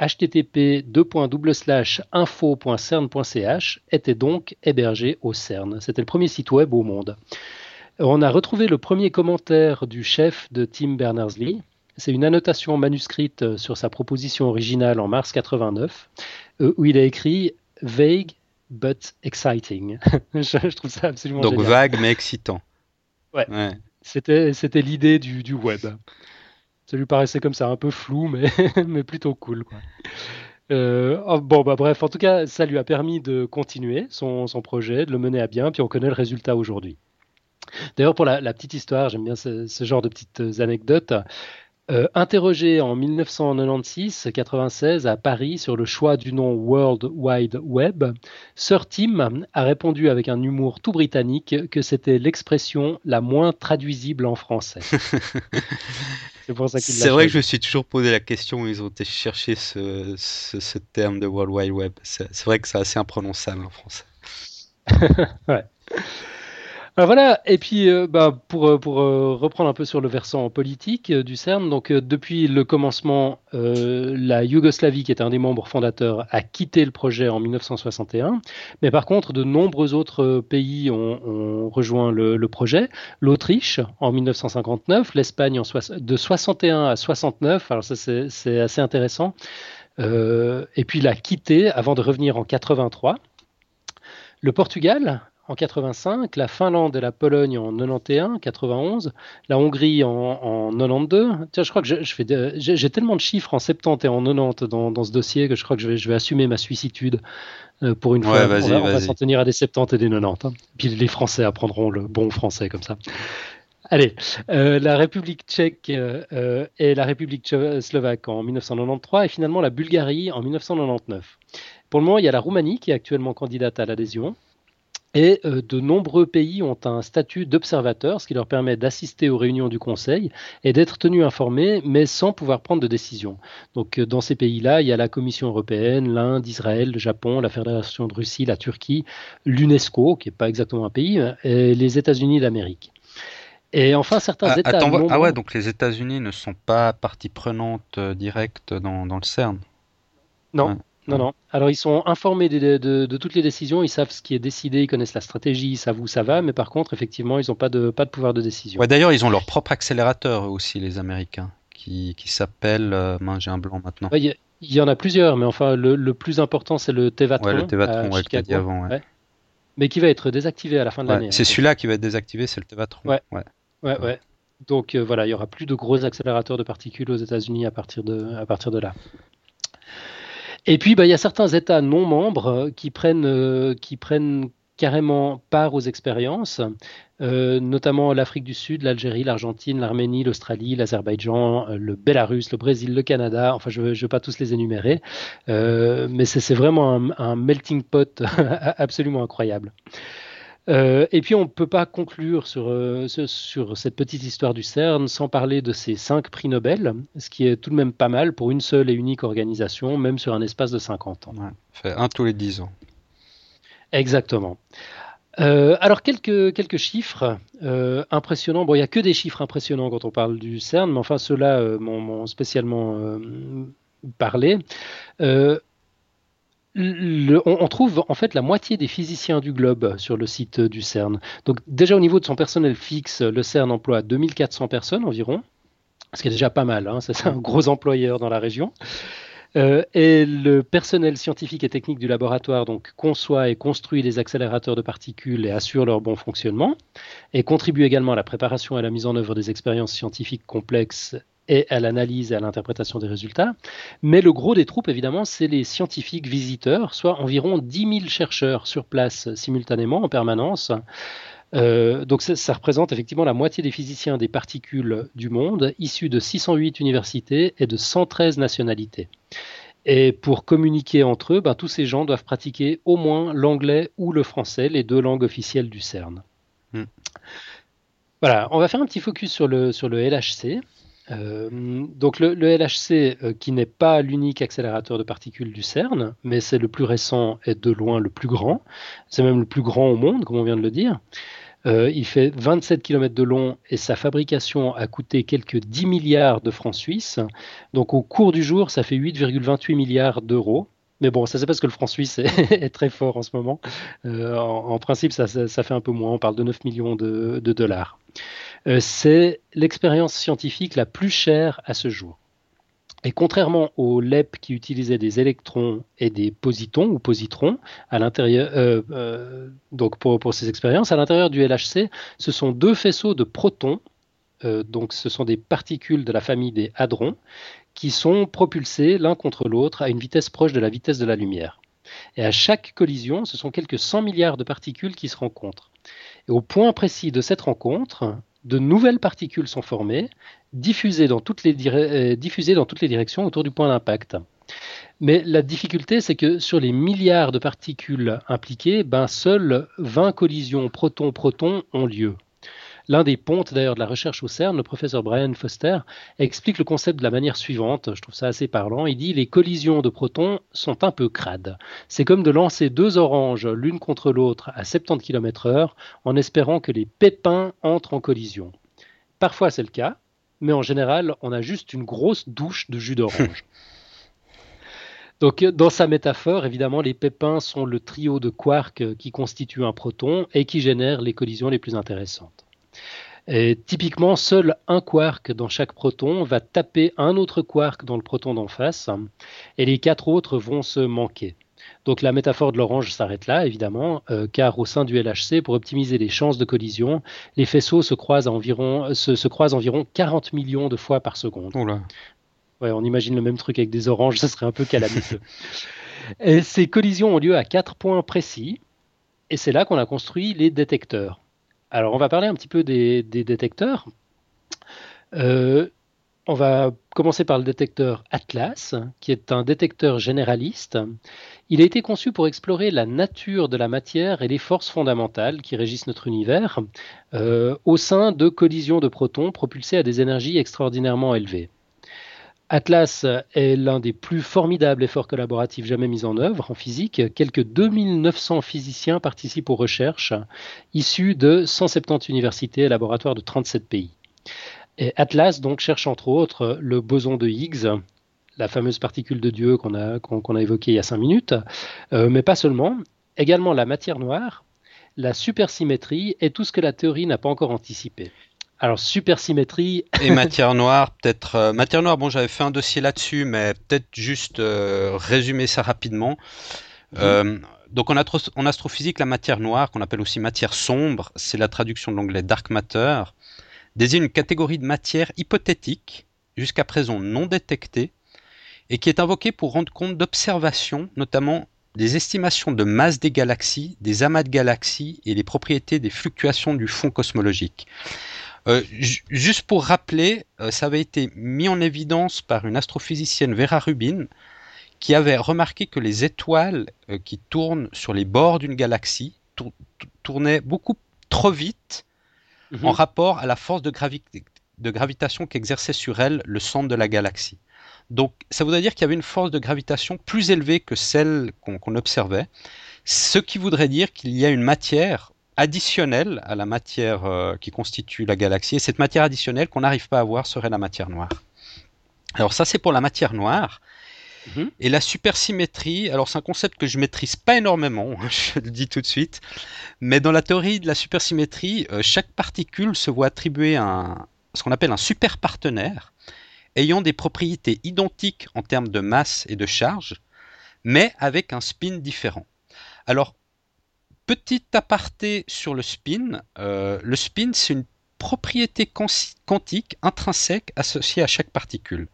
http info.cern.ch, était donc hébergé au CERN. C'était le premier site web au monde. On a retrouvé le premier commentaire du chef de Tim Berners-Lee, c'est une annotation manuscrite euh, sur sa proposition originale en mars 89, euh, où il a écrit Vague but exciting. je, trouve ça absolument Donc vague mais excitant. Ouais. C'était, c'était l'idée du, du, web. Ça lui paraissait comme ça un peu flou, mais, mais plutôt cool. Quoi. Euh, oh, bon, bah bref, en tout cas, ça lui a permis de continuer son, son, projet, de le mener à bien, puis on connaît le résultat aujourd'hui. D'ailleurs, pour la, la, petite histoire, j'aime bien ce, ce, genre de petites anecdotes. Euh, interrogé en 1996-96 à Paris sur le choix du nom World Wide Web, Sir Tim a répondu avec un humour tout britannique que c'était l'expression la moins traduisible en français. C'est pour ça qu'il C'est vrai que je me suis toujours posé la question où ils ont été chercher ce, ce, terme de World Wide Web. C'est vrai que c'est assez imprononçable en français. ouais. Alors voilà, et puis euh, bah, pour, euh, euh, reprendre un peu sur le versant politique du CERN, donc depuis le commencement, la Yougoslavie, qui est un des membres fondateurs, a quitté le projet en 1961, mais par contre, de nombreux autres pays ont, rejoint le, projet. L'Autriche en 1959, l'Espagne de 61 à 69, alors ça c'est assez intéressant, et puis l'a quitté avant de revenir en 83. Le Portugal en 85, la Finlande et la Pologne en 91, 91, la Hongrie en, en 92. Tiens, je crois que j'ai tellement de chiffres en 70 et en 90 dans, dans, ce dossier que je crois que je vais, je vais assumer ma suicitude euh, pour une fois. on va, s'en tenir à des 70 et des 90. Hein. Puis les Français apprendront le bon français comme ça. Allez, euh, la République tchèque euh, et la République slovaque en 1993 et finalement la Bulgarie en 1999. Pour le moment, il y a la Roumanie qui est actuellement candidate à l'adhésion. Et euh, de nombreux pays ont un statut d'observateur, ce qui leur permet d'assister aux réunions du Conseil et d'être tenus informés, mais sans pouvoir prendre de décision. Donc euh, dans ces pays-là, il y a la Commission européenne, l'Inde, Israël, le Japon, la Fédération de Russie, la Turquie, l'UNESCO, qui n'est pas exactement un pays, et les États-Unis d'Amérique. Et enfin, certains ah, États. ah ouais, donc les États-Unis ne sont pas partie prenante euh, directe dans, le CERN? Non. Non, non. Alors, ils sont informés de, toutes les décisions, ils savent ce qui est décidé, ils connaissent la stratégie, ils savent où ça va, mais par contre, effectivement, ils n'ont pas de, pas de pouvoir de décision. Ouais, D'ailleurs, ils ont leur propre accélérateur aussi, les Américains, qui, qui s'appelle. Euh, j'ai un blanc maintenant. Il y, en a plusieurs, mais enfin, le, plus important, c'est le Tevatron. Ouais, le Tevatron, ouais, que dit avant. Ouais. Mais qui va être désactivé à la fin de l'année. C'est hein. celui-là qui va être désactivé, c'est le Tevatron. Ouais. Ouais, ouais. Donc euh, voilà, il y aura plus de gros accélérateurs de particules aux États-Unis à partir de, à partir de là. Et puis, bah, il y a certains États non membres euh, qui prennent, euh, qui prennent carrément part aux expériences, euh, notamment l'Afrique du Sud, l'Algérie, l'Argentine, l'Arménie, l'Australie, l'Azerbaïdjan, le Bélarus, le Brésil, le Canada. Enfin, je ne veux pas tous les énumérer, mais c'est vraiment un, melting pot absolument incroyable. Euh, et puis on ne peut pas conclure sur, euh, sur cette petite histoire du CERN sans parler de ces cinq prix Nobel, ce qui est tout de même pas mal pour une seule et unique organisation, même sur un espace de 50 ans. fait un tous les 10 ans. Exactement. Euh, alors quelques, quelques chiffres impressionnants. Bon, il n'y a que des chiffres impressionnants quand on parle du CERN, mais enfin ceux-là m'ont spécialement parlé on, trouve en fait la moitié des physiciens du globe sur le site du CERN. Donc déjà au niveau de son personnel fixe, le CERN emploie 2400 personnes environ, ce qui est déjà pas mal, hein. c'est un gros employeur dans la région. Euh, et le personnel scientifique et technique du laboratoire donc conçoit et construit les accélérateurs de particules et assure leur bon fonctionnement, et contribue également à la préparation et à la mise en œuvre des expériences scientifiques complexes et à l'analyse et à l'interprétation des résultats. Mais le gros des troupes, évidemment, c'est les scientifiques visiteurs, soit environ 10 000 chercheurs sur place simultanément, en permanence. Euh, donc ça, représente effectivement la moitié des physiciens des particules du monde, issus de 608 universités et de 113 nationalités. Et pour communiquer entre eux, ben, tous ces gens doivent pratiquer au moins l'anglais ou le français, les deux langues officielles du CERN. Hmm. Voilà, on va faire un petit focus sur le, sur le LHC. Euh, donc le, LHC, euh, qui n'est pas l'unique accélérateur de particules du CERN, mais c'est le plus récent et de loin le plus grand. C'est même le plus grand au monde, comme on vient de le dire. Euh, il fait 27 km de long et sa fabrication a coûté quelques 10 milliards de francs suisses. Donc au cours du jour, ça fait 8,28 milliards d'euros. Mais bon, ça c'est parce que le franc suisse est, très fort en ce moment. en, principe, ça, fait un peu moins. On parle de 9 millions de dollars. Euh, c'est l'expérience scientifique la plus chère à ce jour. Et contrairement aux LEP qui utilisaient des électrons et des positons ou positrons à l'intérieur, euh, euh, donc pour, pour, ces expériences, à l'intérieur du LHC, ce sont deux faisceaux de protons, donc ce sont des particules de la famille des hadrons, qui sont propulsés l'un contre l'autre à une vitesse proche de la vitesse de la lumière. Et à chaque collision, ce sont quelques 100 milliards de particules qui se rencontrent. Et au point précis de cette rencontre, de nouvelles particules sont formées, diffusées dans toutes les, euh, diffusées dans toutes les directions autour du point d'impact. Mais la difficulté, c'est que sur les milliards de particules impliquées, ben, seules 20 collisions proton-proton ont lieu. L'un des pontes d'ailleurs de la recherche au CERN, le professeur Brian Foster, explique le concept de la manière suivante, je trouve ça assez parlant, il dit les collisions de protons sont un peu crades. C'est comme de lancer deux oranges l'une contre l'autre à 70 km/h en espérant que les pépins entrent en collision. Parfois c'est le cas, mais en général on a juste une grosse douche de jus d'orange. Donc, dans sa métaphore, évidemment, les pépins sont le trio de quarks qui constituent un proton et qui génèrent les collisions les plus intéressantes. Et typiquement, seul un quark dans chaque proton va taper un autre quark dans le proton d'en face, et les quatre autres vont se manquer. Donc la métaphore de l'orange s'arrête là, évidemment, euh, car au sein du LHC, pour optimiser les chances de collision, les faisceaux se croisent environ, se, croisent environ 40 millions de fois par seconde on imagine le même truc avec des oranges, ça serait un peu calamiteux. et ces collisions ont lieu à quatre points précis, et c'est là qu'on a construit les détecteurs. Alors, on va parler un petit peu des, détecteurs. Euh, on va commencer par le détecteur Atlas, qui est un détecteur généraliste. Il a été conçu pour explorer la nature de la matière et les forces fondamentales qui régissent notre univers euh, au sein de collisions de protons propulsés à des énergies extraordinairement élevées. Atlas est l'un des plus formidables efforts collaboratifs jamais mis en œuvre en physique. Quelques 2900 physiciens participent aux recherches issus de 170 universités et laboratoires de 37 pays. Et Atlas donc cherche entre autres le boson de Higgs, la fameuse particule de Dieu qu'on a, évoquée il y a 5 minutes, euh, mais pas seulement, également la matière noire, la supersymétrie et tout ce que la théorie n'a pas encore anticipé. Alors, supersymétrie. Et matière noire, peut-être. Euh, matière noire, bon, j'avais fait un dossier là-dessus, mais peut-être juste euh, résumer ça rapidement. Mhm. Euh, donc, en, en, astrophysique, la matière noire, qu'on appelle aussi matière sombre, c'est la traduction de l'anglais dark matter, désigne une catégorie de matière hypothétique, jusqu'à présent non détectée, et qui est invoquée pour rendre compte d'observations, notamment des estimations de masse des galaxies, des amas de galaxies et les propriétés des fluctuations du fond cosmologique. Euh, juste pour rappeler, euh, ça avait été mis en évidence par une astrophysicienne Vera Rubin, qui avait remarqué que les étoiles euh, qui tournent sur les bords d'une galaxie tournaient beaucoup trop vite en mhm. rapport à la force de, de gravitation qu'exerçait sur elles le centre de la galaxie. Donc ça voudrait dire qu'il y avait une force de gravitation plus élevée que celle qu'on observait, ce qui voudrait dire qu'il y a une matière additionnelle à la matière euh, qui constitue la galaxie. Et cette matière additionnelle qu'on n'arrive pas à voir serait la matière noire. Alors ça, c'est pour la matière noire. Mhm. Et la supersymétrie, alors c'est un concept que je maîtrise pas énormément, je le dis tout de suite, mais dans la théorie de la supersymétrie, euh, chaque particule se voit attribuer un, ce qu'on appelle un superpartenaire, ayant des propriétés identiques en termes de masse et de charge, mais avec un spin différent. Alors, Petit aparté sur le spin. Euh, le spin, c'est une propriété quantique intrinsèque associée à chaque particule,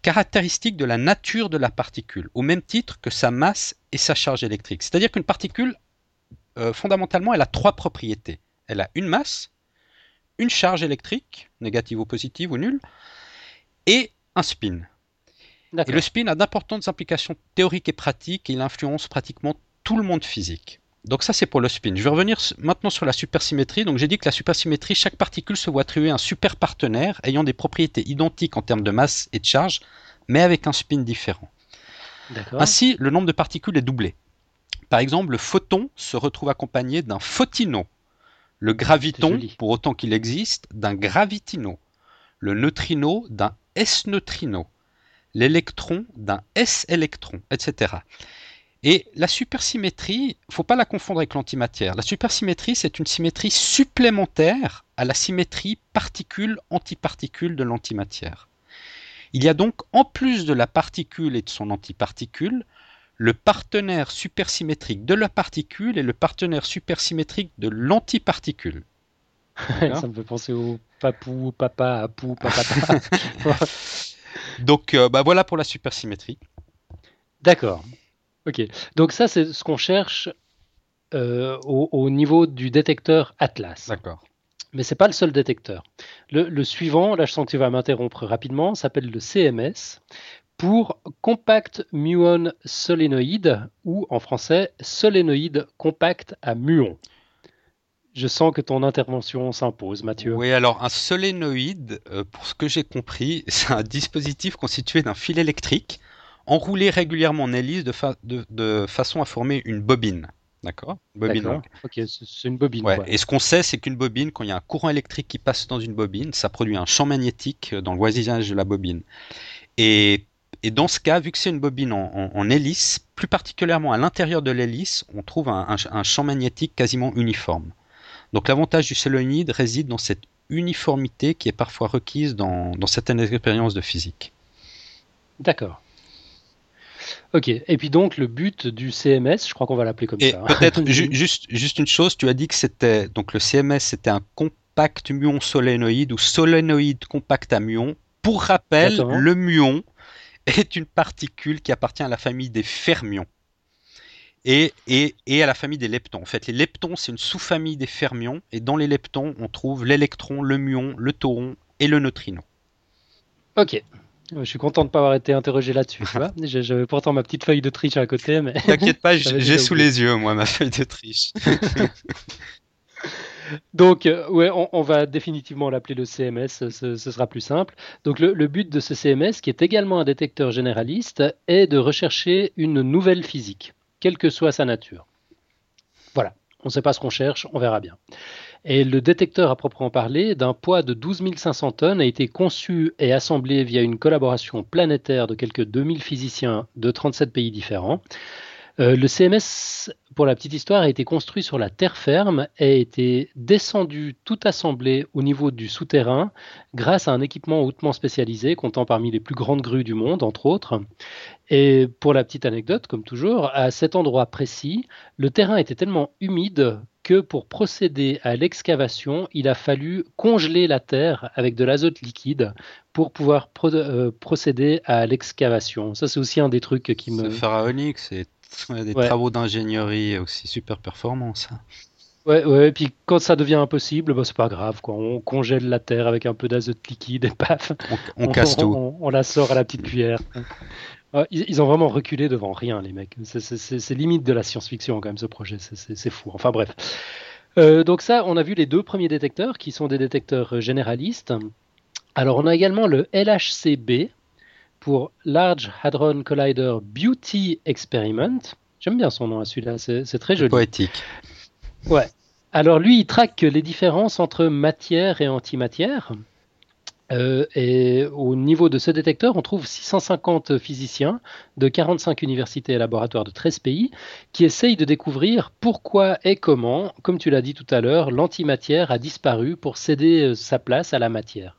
caractéristique de la nature de la particule, au même titre que sa masse et sa charge électrique. C'est-à-dire qu'une particule, euh, fondamentalement, elle a trois propriétés. Elle a une masse, une charge électrique, négative ou positive ou nulle, et un spin. Et le spin a d'importantes implications théoriques et pratiques et il influence pratiquement tout le monde physique. Donc ça c'est pour le spin. Je vais revenir maintenant sur la supersymétrie. Donc j'ai dit que la supersymétrie, chaque particule se voit attribuer un super partenaire ayant des propriétés identiques en termes de masse et de charge, mais avec un spin différent. Ainsi, le nombre de particules est doublé. Par exemple, le photon se retrouve accompagné d'un photino, le graviton, pour autant qu'il existe, d'un gravitino, le neutrino d'un S-neutrino, l'électron d'un S-électron, etc. Et la supersymétrie, faut pas la confondre avec l'antimatière. La supersymétrie, c'est une symétrie supplémentaire à la symétrie particule-antiparticule de l'antimatière. Il y a donc, en plus de la particule et de son antiparticule, le partenaire supersymétrique de la particule et le partenaire supersymétrique de l'antiparticule. Ça me fait penser au papou, papa, apou, papa. donc, euh, bah voilà pour la supersymétrie. D'accord. Ok, donc ça c'est ce qu'on cherche euh, au, niveau du détecteur Atlas. D'accord. Mais c'est pas le seul détecteur. Le, suivant, là je sens que tu vas m'interrompre rapidement, s'appelle le CMS pour Compact Muon Solénoïde ou en français solénoïde compact à muon. Je sens que ton intervention s'impose, Mathieu. Oui, alors un solénoïde, euh, pour ce que j'ai compris, c'est un dispositif constitué d'un fil électrique enroulé régulièrement en hélice de, façon à former une bobine. D'accord? Bobine. Ok, c'est une bobine. Et ce qu'on sait, c'est qu'une bobine, quand il y a un courant électrique qui passe dans une bobine, ça produit un champ magnétique dans le voisinage de la bobine. Et, dans ce cas, vu que c'est une bobine en, hélice, plus particulièrement à l'intérieur de l'hélice, on trouve un champ magnétique quasiment uniforme. Donc l'avantage du solénoïde réside dans cette uniformité qui est parfois requise dans, certaines expériences de physique. D'accord. Ok, et puis donc le but du CMS, je crois qu'on va l'appeler comme ça. Hein. Peut-être juste, juste une chose, tu as dit que c'était donc le CMS c'était un compact muon solénoïde ou solénoïde compact à muon. Pour rappel, le muon est une particule qui appartient à la famille des fermions et, et, à la famille des leptons. En fait, les leptons, c'est une sous-famille des fermions, et dans les leptons, on trouve l'électron, le muon, le tauron et le neutrino. Ok. Je suis content de ne pas avoir été interrogé là-dessus. J'avais pourtant ma petite feuille de triche à côté. mais T'inquiète pas, j'ai sous les yeux, moi, ma feuille de triche. Donc, euh, ouais, on, va définitivement l'appeler le CMS, ce, sera plus simple. Donc, le, le, but de ce CMS, qui est également un détecteur généraliste, est de rechercher une nouvelle physique quelle que soit sa nature. Voilà, on ne sait pas ce qu'on cherche, on verra bien. Et le détecteur à proprement parler, d'un poids de 12 500 tonnes, a été conçu et assemblé via une collaboration planétaire de quelques 2000 physiciens de 37 pays différents. Euh, le CMS, pour la petite histoire, a été construit sur la terre ferme et a été descendu tout assemblé au niveau du souterrain grâce à un équipement hautement spécialisé comptant parmi les plus grandes grues du monde, entre autres. Et pour la petite anecdote, comme toujours, à cet endroit précis, le terrain était tellement humide que pour procéder à l'excavation, il a fallu congeler la terre avec de l'azote liquide pour pouvoir euh, procéder à l'excavation. Ça, c'est aussi un des trucs qui me. C'est pharaonique, c'est des travaux d'ingénierie aussi super performants, ça. Ouais, ouais, et puis quand ça devient impossible, bah, c'est pas grave, quoi. On congèle la terre avec un peu d'azote liquide et paf, on, casse tout. On, la sort à la petite cuillère. Ils, ont vraiment reculé devant rien, les mecs. C'est limite de la science-fiction, quand même, ce projet. C'est fou. Enfin, bref. Euh, donc, ça, on a vu les deux premiers détecteurs qui sont des détecteurs généralistes. Alors, on a également le LHCb, pour Large Hadron Collider Beauty Experiment. J'aime bien son nom à celui-là, c'est très joli. Poétique. Ouais. Alors lui, il traque les différences entre matière et antimatière. Euh, et au niveau de ce détecteur, on trouve 650 physiciens de 45 universités et laboratoires de 13 pays qui essayent de découvrir pourquoi et comment, comme tu l'as dit tout à l'heure, l'antimatière a disparu pour céder euh, sa place à la matière.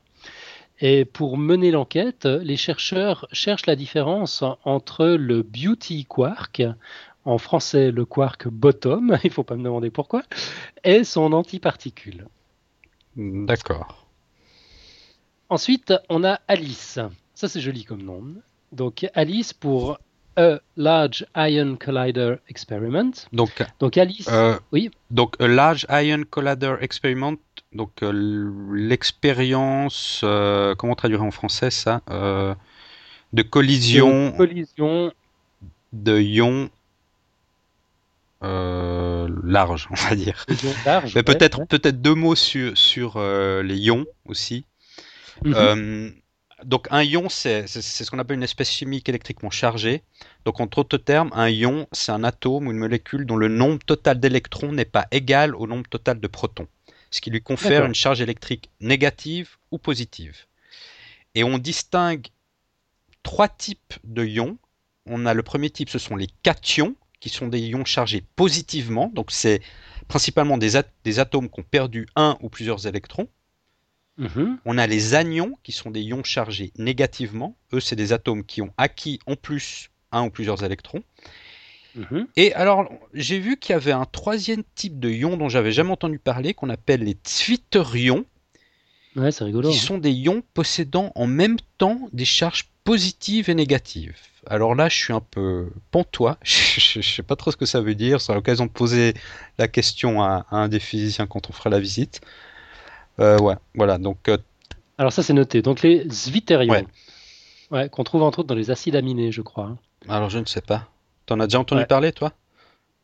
Et pour mener l'enquête, les chercheurs cherchent la différence entre le beauty quark, en français le quark bottom, il ne faut pas me demander pourquoi, et son antiparticule. D'accord. Ensuite, on a Alice. Ça, c'est joli comme nom. Donc, Alice pour A Large Ion Collider Experiment. Donc, donc Alice. Euh, oui. Donc, A Large Ion Collider Experiment donc euh, l'expérience, euh, comment traduire en français ça euh, De collision, collision de ions large, on va dire. Mais peut-être peut-être deux mots sur, sur les ions aussi. Mhm. donc un ion, c'est ce qu'on appelle une espèce chimique électriquement chargée. Donc en d'autres termes, un ion, c'est un atome ou une molécule dont le nombre total d'électrons n'est pas égal au nombre total de protons ce qui lui confère une charge électrique négative ou positive. Et on distingue trois types de ions. On a le premier type, ce sont les cations, qui sont des ions chargés positivement. Donc c'est principalement des, atomes qui ont perdu un ou plusieurs électrons. Mhm. On a les anions, qui sont des ions chargés négativement. Eux, c'est des atomes qui ont acquis en plus un ou plusieurs électrons. Mhm. Et alors, j'ai vu qu'il y avait un troisième type de ions dont j'avais jamais entendu parler, qu'on appelle les zwitterions. Ouais, c'est rigolo. Qui sont des ions possédant en même temps des charges positives et négatives. Alors là, je suis un peu pantois. je, ne sais pas trop ce que ça veut dire. C'est l'occasion de poser la question à, un des physiciens quand on fera la visite. Euh, ouais, voilà. Donc. Euh, alors ça, c'est noté. Donc les zwitterions. Ouais. qu'on trouve entre autres dans les acides aminés, je crois. Hein. Alors je ne sais pas. T'en as déjà entendu parler, toi?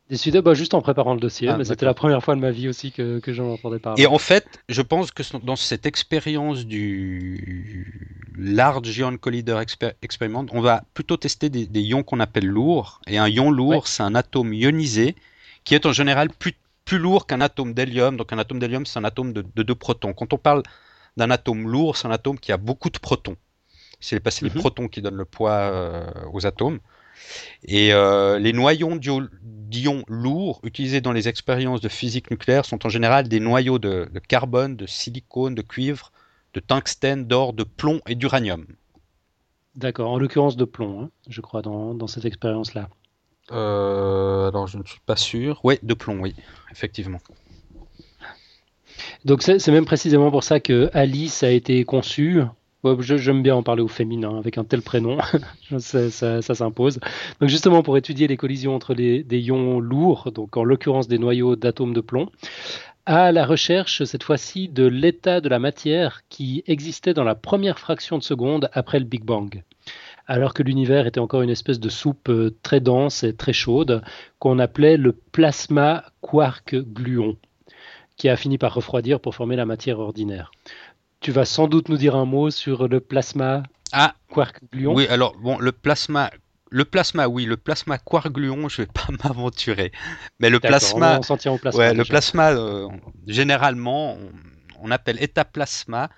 Décidé, bah, juste en préparant le dossier, ah, mais c'était la première fois de ma vie aussi que, que j'en entendais parler. Et en fait, je pense que dans cette expérience du Large Ion Collider Experiment, on va plutôt tester des, ions qu'on appelle lourds. Et un ion lourd, c'est un atome ionisé qui est en général plus, plus lourd qu'un atome d'hélium. Donc un atome d'hélium, c'est un atome de, deux protons. Quand on parle d'un atome lourd, c'est un atome qui a beaucoup de protons. C'est les, les mhm. protons qui donnent le poids euh, aux atomes. Et euh, les noyaux d'ions lourds utilisés dans les expériences de physique nucléaire sont en général des noyaux de, carbone, de silicone, de cuivre, de tungstène, d'or, de plomb et d'uranium. D'accord, en l'occurrence de plomb, hein, je crois, dans, cette expérience-là. Euh, alors, je ne suis pas sûr. Oui, de plomb, oui, effectivement. Donc, c'est même précisément pour ça que Alice a été conçue J'aime bien en parler au féminin avec un tel prénom, ça, s'impose. Donc justement pour étudier les collisions entre des ions lourds, donc en l'occurrence des noyaux d'atomes de plomb, à la recherche cette fois-ci de l'état de la matière qui existait dans la première fraction de seconde après le Big Bang. Alors que l'univers était encore une espèce de soupe euh, très dense et très chaude qu'on appelait le plasma quark gluon, qui a fini par refroidir pour former la matière ordinaire. Tu vas sans doute nous dire un mot sur le plasma ah, quark gluon. Oui, alors bon, le plasma le plasma, oui, le plasma quark gluon, je vais pas m'aventurer. Mais le plasma, on tient au plasma. Ouais, le plasma, euh, généralement, on, appelle état plasma.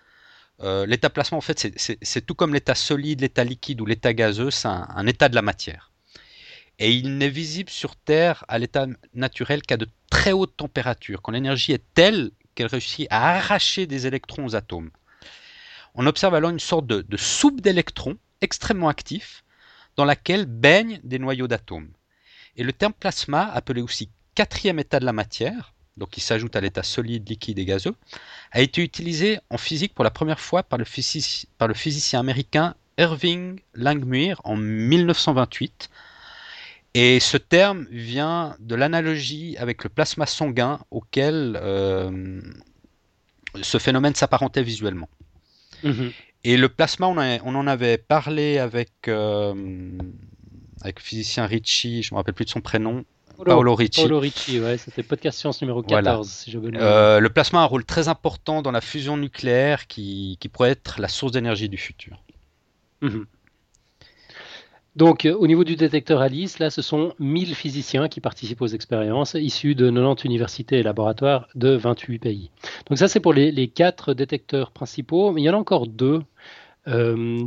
Euh, l'état plasma, en fait, c'est tout comme l'état solide, l'état liquide ou l'état gazeux, c'est un, état de la matière. Et il n'est visible sur Terre à l'état naturel qu'à de très hautes températures, quand l'énergie est telle qu'elle réussit à arracher des électrons aux atomes. On observe alors une sorte de, soupe d'électrons extrêmement actifs dans laquelle baignent des noyaux d'atomes. Et le terme plasma, appelé aussi quatrième état de la matière, donc qui s'ajoute à l'état solide, liquide et gazeux, a été utilisé en physique pour la première fois par le, par le physicien américain Irving Langmuir en 1928 et ce terme vient de l'analogie avec le plasma sanguin auquel euh, ce phénomène s'apparentait visuellement. Mhm. Et le plasma, on, en avait parlé avec, euh, avec le physicien Ricci, je ne me rappelle plus de son prénom. Paolo, Ricci. Paolo Ricci, ouais, c'était podcast science numéro 14, si je veux euh, Le plasma a un rôle très important dans la fusion nucléaire qui, qui pourrait être la source d'énergie du futur. Mhm. Donc, euh, au niveau du détecteur ALICE, là, ce sont 1000 physiciens qui participent aux expériences, issus de 90 universités et laboratoires de 28 pays. Donc, ça, c'est pour les, quatre détecteurs principaux, mais il y en a encore deux. Euh,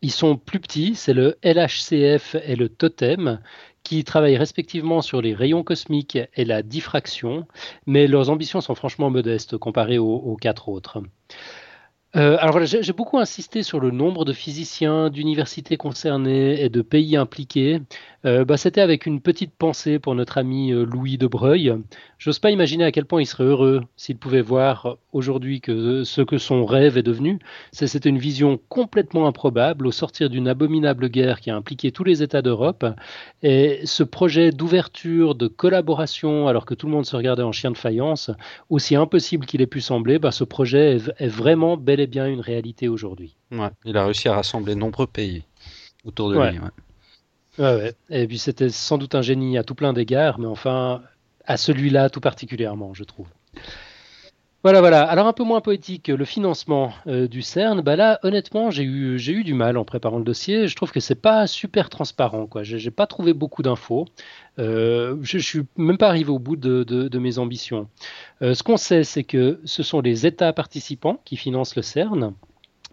ils sont plus petits, c'est le LHCF et le Totem, qui travaillent respectivement sur les rayons cosmiques et la diffraction, mais leurs ambitions sont franchement modestes comparées aux quatre autres. Euh, alors j'ai beaucoup insisté sur le nombre de physiciens, d'universités concernées et de pays impliqués. Euh, bah, c'était avec une petite pensée pour notre ami euh, Louis de Breuil. J'ose pas imaginer à quel point il serait heureux s'il pouvait voir aujourd'hui que ce que son rêve est devenu. C'était une vision complètement improbable au sortir d'une abominable guerre qui a impliqué tous les États d'Europe. Et ce projet d'ouverture, de collaboration, alors que tout le monde se regardait en chien de faïence, aussi impossible qu'il ait pu sembler, bah, ce projet est, vraiment bel et bien une réalité aujourd'hui. Ouais, il a réussi à rassembler nombreux pays autour de lui. Ouais, Et puis c'était sans doute un génie à tout plein d'égards, mais enfin, à celui-là tout particulièrement, je trouve. Voilà, voilà. Alors un peu moins poétique, le financement euh, du CERN. Bah là, honnêtement, j'ai eu, du mal en préparant le dossier. Je trouve que c'est pas super transparent. Quoi. J'ai, pas trouvé beaucoup d'infos. Euh, je, suis même pas arrivé au bout de, de, mes ambitions. Euh, ce qu'on sait, c'est que ce sont les États participants qui financent le CERN.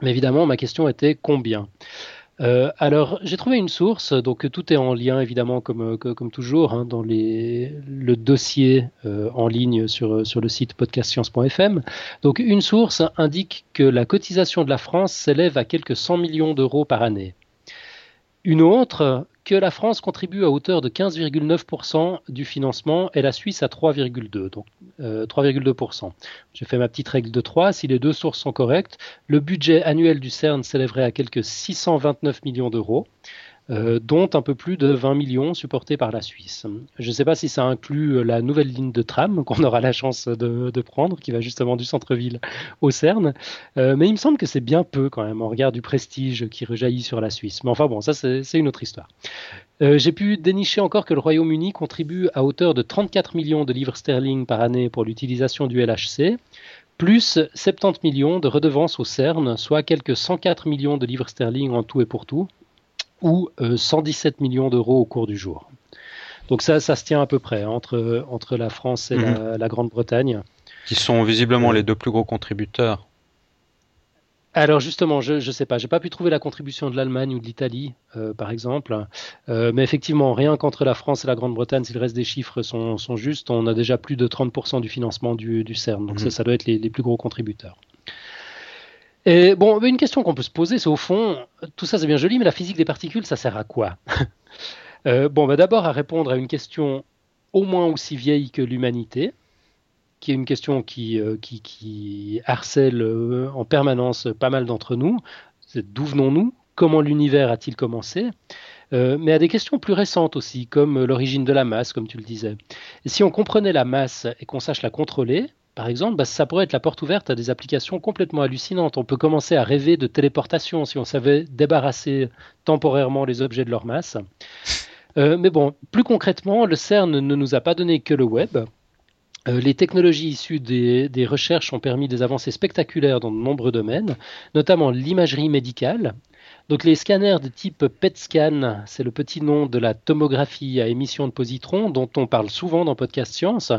Mais évidemment, ma question était combien? Euh, alors, j'ai trouvé une source, donc tout est en lien évidemment comme, euh, comme toujours hein, dans le dossier euh, en ligne sur, sur le site podcastscience.fm. Donc, une source indique que la cotisation de la France s'élève à quelques 100 millions d'euros par année. Une autre que la France contribue à hauteur de 15,9% du financement et la Suisse à 3,2%. Donc 3,2%. J'ai fait ma petite règle de 3. Si les deux sources sont correctes, le budget annuel du CERN s'élèverait à quelques 629 millions d'euros. Euh, dont un peu plus de 20 millions supportés par la Suisse. Je ne sais pas si ça inclut la nouvelle ligne de tram qu'on aura la chance de, prendre, qui va justement du centre-ville au CERN, mais il me semble que c'est bien peu quand même, en regard du prestige qui rejaillit sur la Suisse. Mais enfin bon, ça c'est une autre histoire. J'ai pu dénicher encore que le Royaume-Uni contribue à hauteur de 34 millions de livres sterling par année pour l'utilisation du LHC, plus 70 millions de redevances au CERN, soit quelques 104 millions de livres sterling en tout et pour tout, ou 117 euh, millions d'euros au cours du jour. Donc ça, ça se tient à peu près entre, entre la France et la, mhm. Grande-Bretagne. Qui sont visiblement euh, les deux plus gros contributeurs. Alors justement, je ne sais pas, j'ai pas pu trouver la contribution de l'Allemagne ou de l'Italie, euh, par exemple, euh, mais effectivement, rien qu'entre la France et la Grande-Bretagne, si le reste des chiffres sont, justes, on a déjà plus de 30% du financement du, CERN, donc ça, mhm. ça, doit être les, plus gros contributeurs. Bon, une question qu'on peut se poser, c'est au fond, tout ça c'est bien joli, mais la physique des particules, ça sert à quoi euh, Bon, bah, d'abord à répondre à une question au moins aussi vieille que l'humanité, qui est une question qui, euh, qui, harcèle euh, en permanence pas mal d'entre nous. C'est d'où venons-nous? Comment l'univers a-t-il commencé? Mais à des questions plus récentes aussi, comme l'origine de la masse, comme tu le disais. Si on comprenait la masse et qu'on sache la contrôler, par exemple, bah, ça pourrait être la porte ouverte à des applications complètement hallucinantes. On peut commencer à rêver de téléportation si on savait débarrasser temporairement les objets de leur masse. mais bon, plus concrètement, le CERN ne nous a pas donné que le web. Euh, les technologies issues des, recherches ont permis des avancées spectaculaires dans de nombreux domaines, notamment l'imagerie médicale. Donc les scanners de type PET scan, c'est le petit nom de la tomographie à émission de positrons dont on parle souvent dans Podcast Science,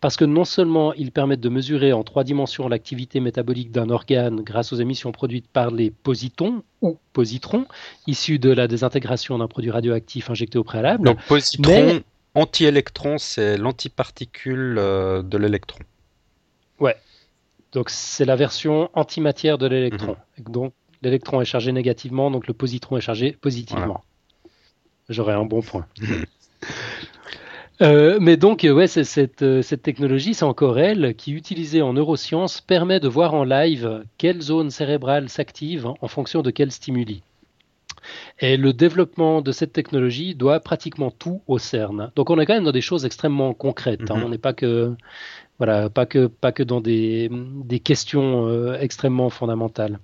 parce que non seulement ils permettent de mesurer en trois dimensions l'activité métabolique d'un organe grâce aux émissions produites par les positons ou positrons, issus de la désintégration d'un produit radioactif injecté au préalable. Donc positron, anti-électron, c'est l'antiparticule euh, de l'électron. Ouais. Donc c'est la version antimatière de l'électron. Mhm. Donc l'électron est chargé négativement, donc le positron est chargé positivement. J'aurais un bon point. Euh, mais donc, ouais, cette, euh, cette, technologie, c'est encore elle qui, utilisée en neurosciences, permet de voir en live quelle zone cérébrale s'active en fonction de quel stimuli. Et le développement de cette technologie doit pratiquement tout au CERN. Donc on est quand même dans des choses extrêmement concrètes. Hein. Mhm. On n'est pas que voilà, pas que pas que dans des, des questions euh, extrêmement fondamentales.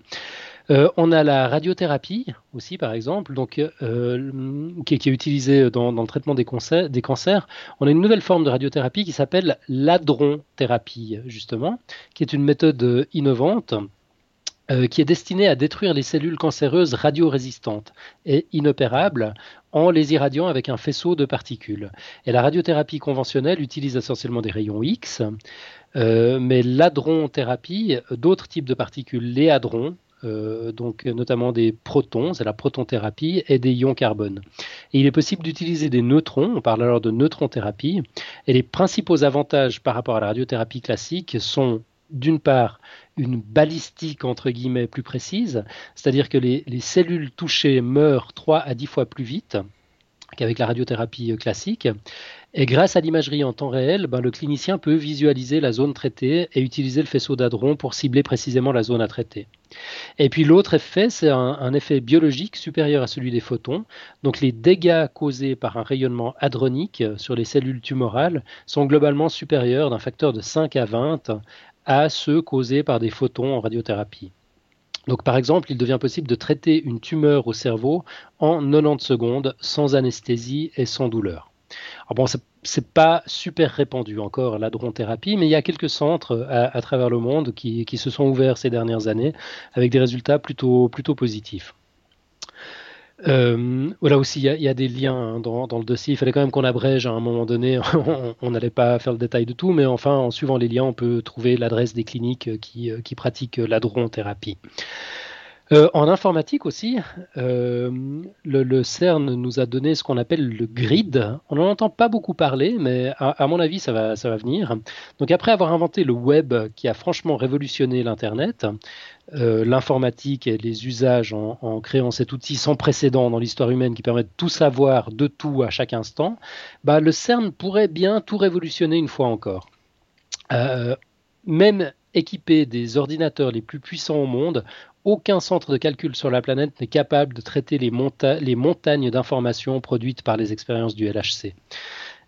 Euh, on a la radiothérapie aussi, par exemple, donc, euh, qui, est utilisée dans, le traitement des, cancers. On a une nouvelle forme de radiothérapie qui s'appelle l'adron-thérapie, justement, qui est une méthode innovante euh, qui est destiné à détruire les cellules cancéreuses radiorésistantes et inopérables en les irradiant avec un faisceau de particules. Et la radiothérapie conventionnelle utilise essentiellement des rayons X, euh, mais l'hadron-thérapie, d'autres types de particules, les hadrons, euh, donc notamment des protons, c'est la protonthérapie, et des ions carbone. Il est possible d'utiliser des neutrons, on parle alors de neutron-thérapie, et les principaux avantages par rapport à la radiothérapie classique sont d'une part une balistique entre guillemets plus précise, c'est-à-dire que les, cellules touchées meurent 3 à 10 fois plus vite qu'avec la radiothérapie classique. Et grâce à l'imagerie en temps réel, ben, le clinicien peut visualiser la zone traitée et utiliser le faisceau d'hadron pour cibler précisément la zone à traiter. Et puis l'autre effet, c'est un, effet biologique supérieur à celui des photons. Donc les dégâts causés par un rayonnement hadronique sur les cellules tumorales sont globalement supérieurs d'un facteur de 5 à 20 à ceux causés par des photons en radiothérapie. Donc par exemple, il devient possible de traiter une tumeur au cerveau en 90 secondes sans anesthésie et sans douleur. Bon, c'est pas super répandu encore la thérapie, mais il y a quelques centres à, travers le monde qui, se sont ouverts ces dernières années avec des résultats plutôt positifs. Euh, voilà aussi, il y, a des liens hein, dans, le dossier. Il fallait quand même qu'on abrège à un moment donné. on n'allait pas faire le détail de tout, mais enfin, en suivant les liens, on peut trouver l'adresse des cliniques qui, euh, qui pratiquent l'adron-thérapie. Euh, en informatique aussi, euh, le, CERN nous a donné ce qu'on appelle le grid. On n'en entend pas beaucoup parler, mais à, mon avis, ça va, ça va venir. Donc après avoir inventé le web qui a franchement révolutionné l'Internet, euh, l'informatique et les usages en, créant cet outil sans précédent dans l'histoire humaine qui permet de tout savoir de tout à chaque instant, bah, le CERN pourrait bien tout révolutionner une fois encore. même équipé des ordinateurs les plus puissants au monde, aucun centre de calcul sur la planète n'est capable de traiter les, montagnes d'informations produites par les expériences du LHC.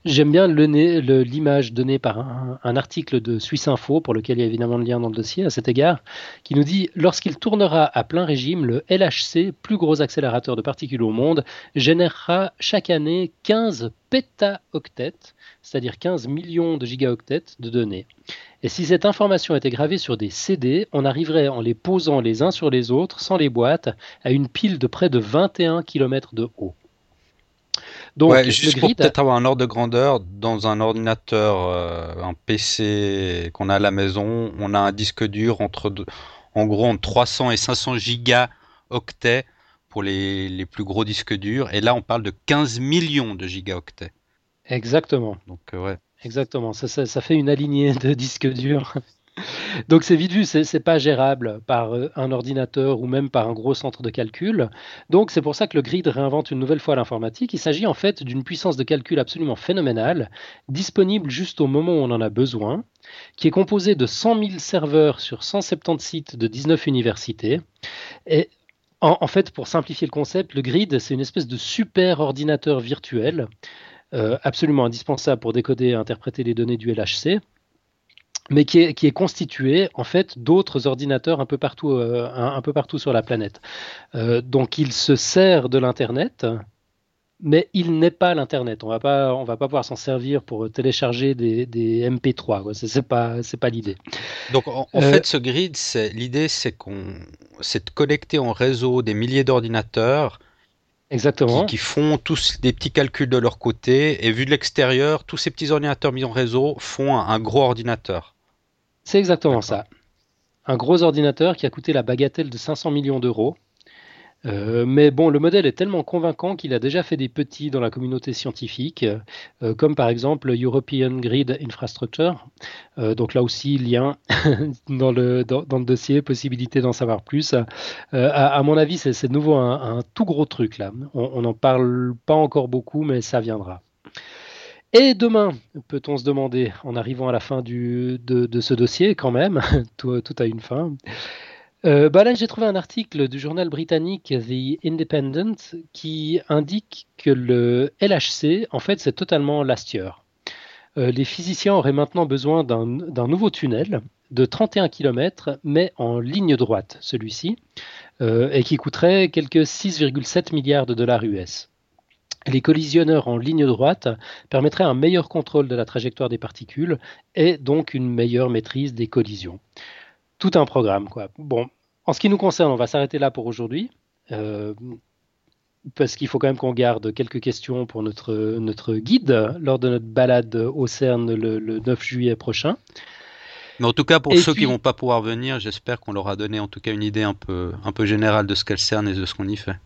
J'aime bien l'image donnée par un, article de Suisse Info, pour lequel il y a évidemment le lien dans le dossier à cet égard, qui nous dit Lorsqu'il tournera à plein régime, le LHC, plus gros accélérateur de particules au monde, générera chaque année 15 pétaoctets, c'est-à-dire 15 millions de gigaoctets de données. Et si cette information était gravée sur des CD, on arriverait en les posant les uns sur les autres, sans les boîtes, à une pile de près de 21 km de haut. Donc, ouais, juste pour peut-être avoir un ordre de grandeur, dans un ordinateur, euh, un PC qu'on a à la maison, on a un disque dur entre, en gros, entre 300 et 500 gigaoctets pour les, les, plus gros disques durs. Et là, on parle de 15 millions de gigaoctets. Exactement. Donc, euh, ouais. Exactement. Ça, fait une alignée de disques durs donc c'est vite vu, c'est pas gérable par euh, un ordinateur ou même par un gros centre de calcul. Donc c'est pour ça que le grid réinvente une nouvelle fois l'informatique. Il s'agit en fait d'une puissance de calcul absolument phénoménale, disponible juste au moment où on en a besoin, qui est composée de 100 000 serveurs sur 170 sites de 19 universités. Et en, fait, pour simplifier le concept, le grid, c'est une espèce de super ordinateur virtuel. Euh, absolument indispensable pour décoder et interpréter les données du LHC mais qui est, constitué en fait d'autres ordinateurs un peu partout, euh, un, peu partout sur la planète. Euh, donc il se sert de l'internet, mais il n'est pas l'internet. On va pas, on va pas pouvoir s'en servir pour télécharger des, MP3. Ce C'est pas, c'est pas l'idée. Donc en, euh, fait, ce grid, c'est l'idée, c'est qu'on, c'est de connecter en réseau des milliers d'ordinateurs. Exactement. Qui, qui, font tous des petits calculs de leur côté et vu de l'extérieur, tous ces petits ordinateurs mis en réseau font un gros ordinateur. C'est exactement ça. Un gros ordinateur qui a coûté la bagatelle de 500 millions d'euros. Euh, mais bon, le modèle est tellement convaincant qu'il a déjà fait des petits dans la communauté scientifique, euh, comme par exemple European Grid Infrastructure. Euh, donc là aussi, lien dans le, dans, le dossier, possibilité d'en savoir plus. À, mon avis, c'est de nouveau un, un, tout gros truc là. On n'en parle pas encore beaucoup, mais ça viendra. Et demain, peut-on se demander, en arrivant à la fin du, de, ce dossier, quand même, tout, a une fin. Euh, bah là, j'ai trouvé un article du journal britannique The Independent qui indique que le LHC, en fait, c'est totalement last euh, les physiciens auraient maintenant besoin d'un nouveau tunnel de 31 km, mais en ligne droite, celui-ci, euh, et qui coûterait quelques 6,7 milliards de dollars US. Les collisionneurs en ligne droite permettraient un meilleur contrôle de la trajectoire des particules et donc une meilleure maîtrise des collisions. Tout un programme, quoi. Bon, en ce qui nous concerne, on va s'arrêter là pour aujourd'hui. Euh, parce qu'il faut quand même qu'on garde quelques questions pour notre, notre guide lors de notre balade au CERN le, 9 juillet prochain. Mais en tout cas, pour ceux qui qui vont pas pouvoir venir, j'espère qu'on leur a donné en tout cas une idée un peu, un peu générale de ce qu'est le CERN et de ce qu'on y fait.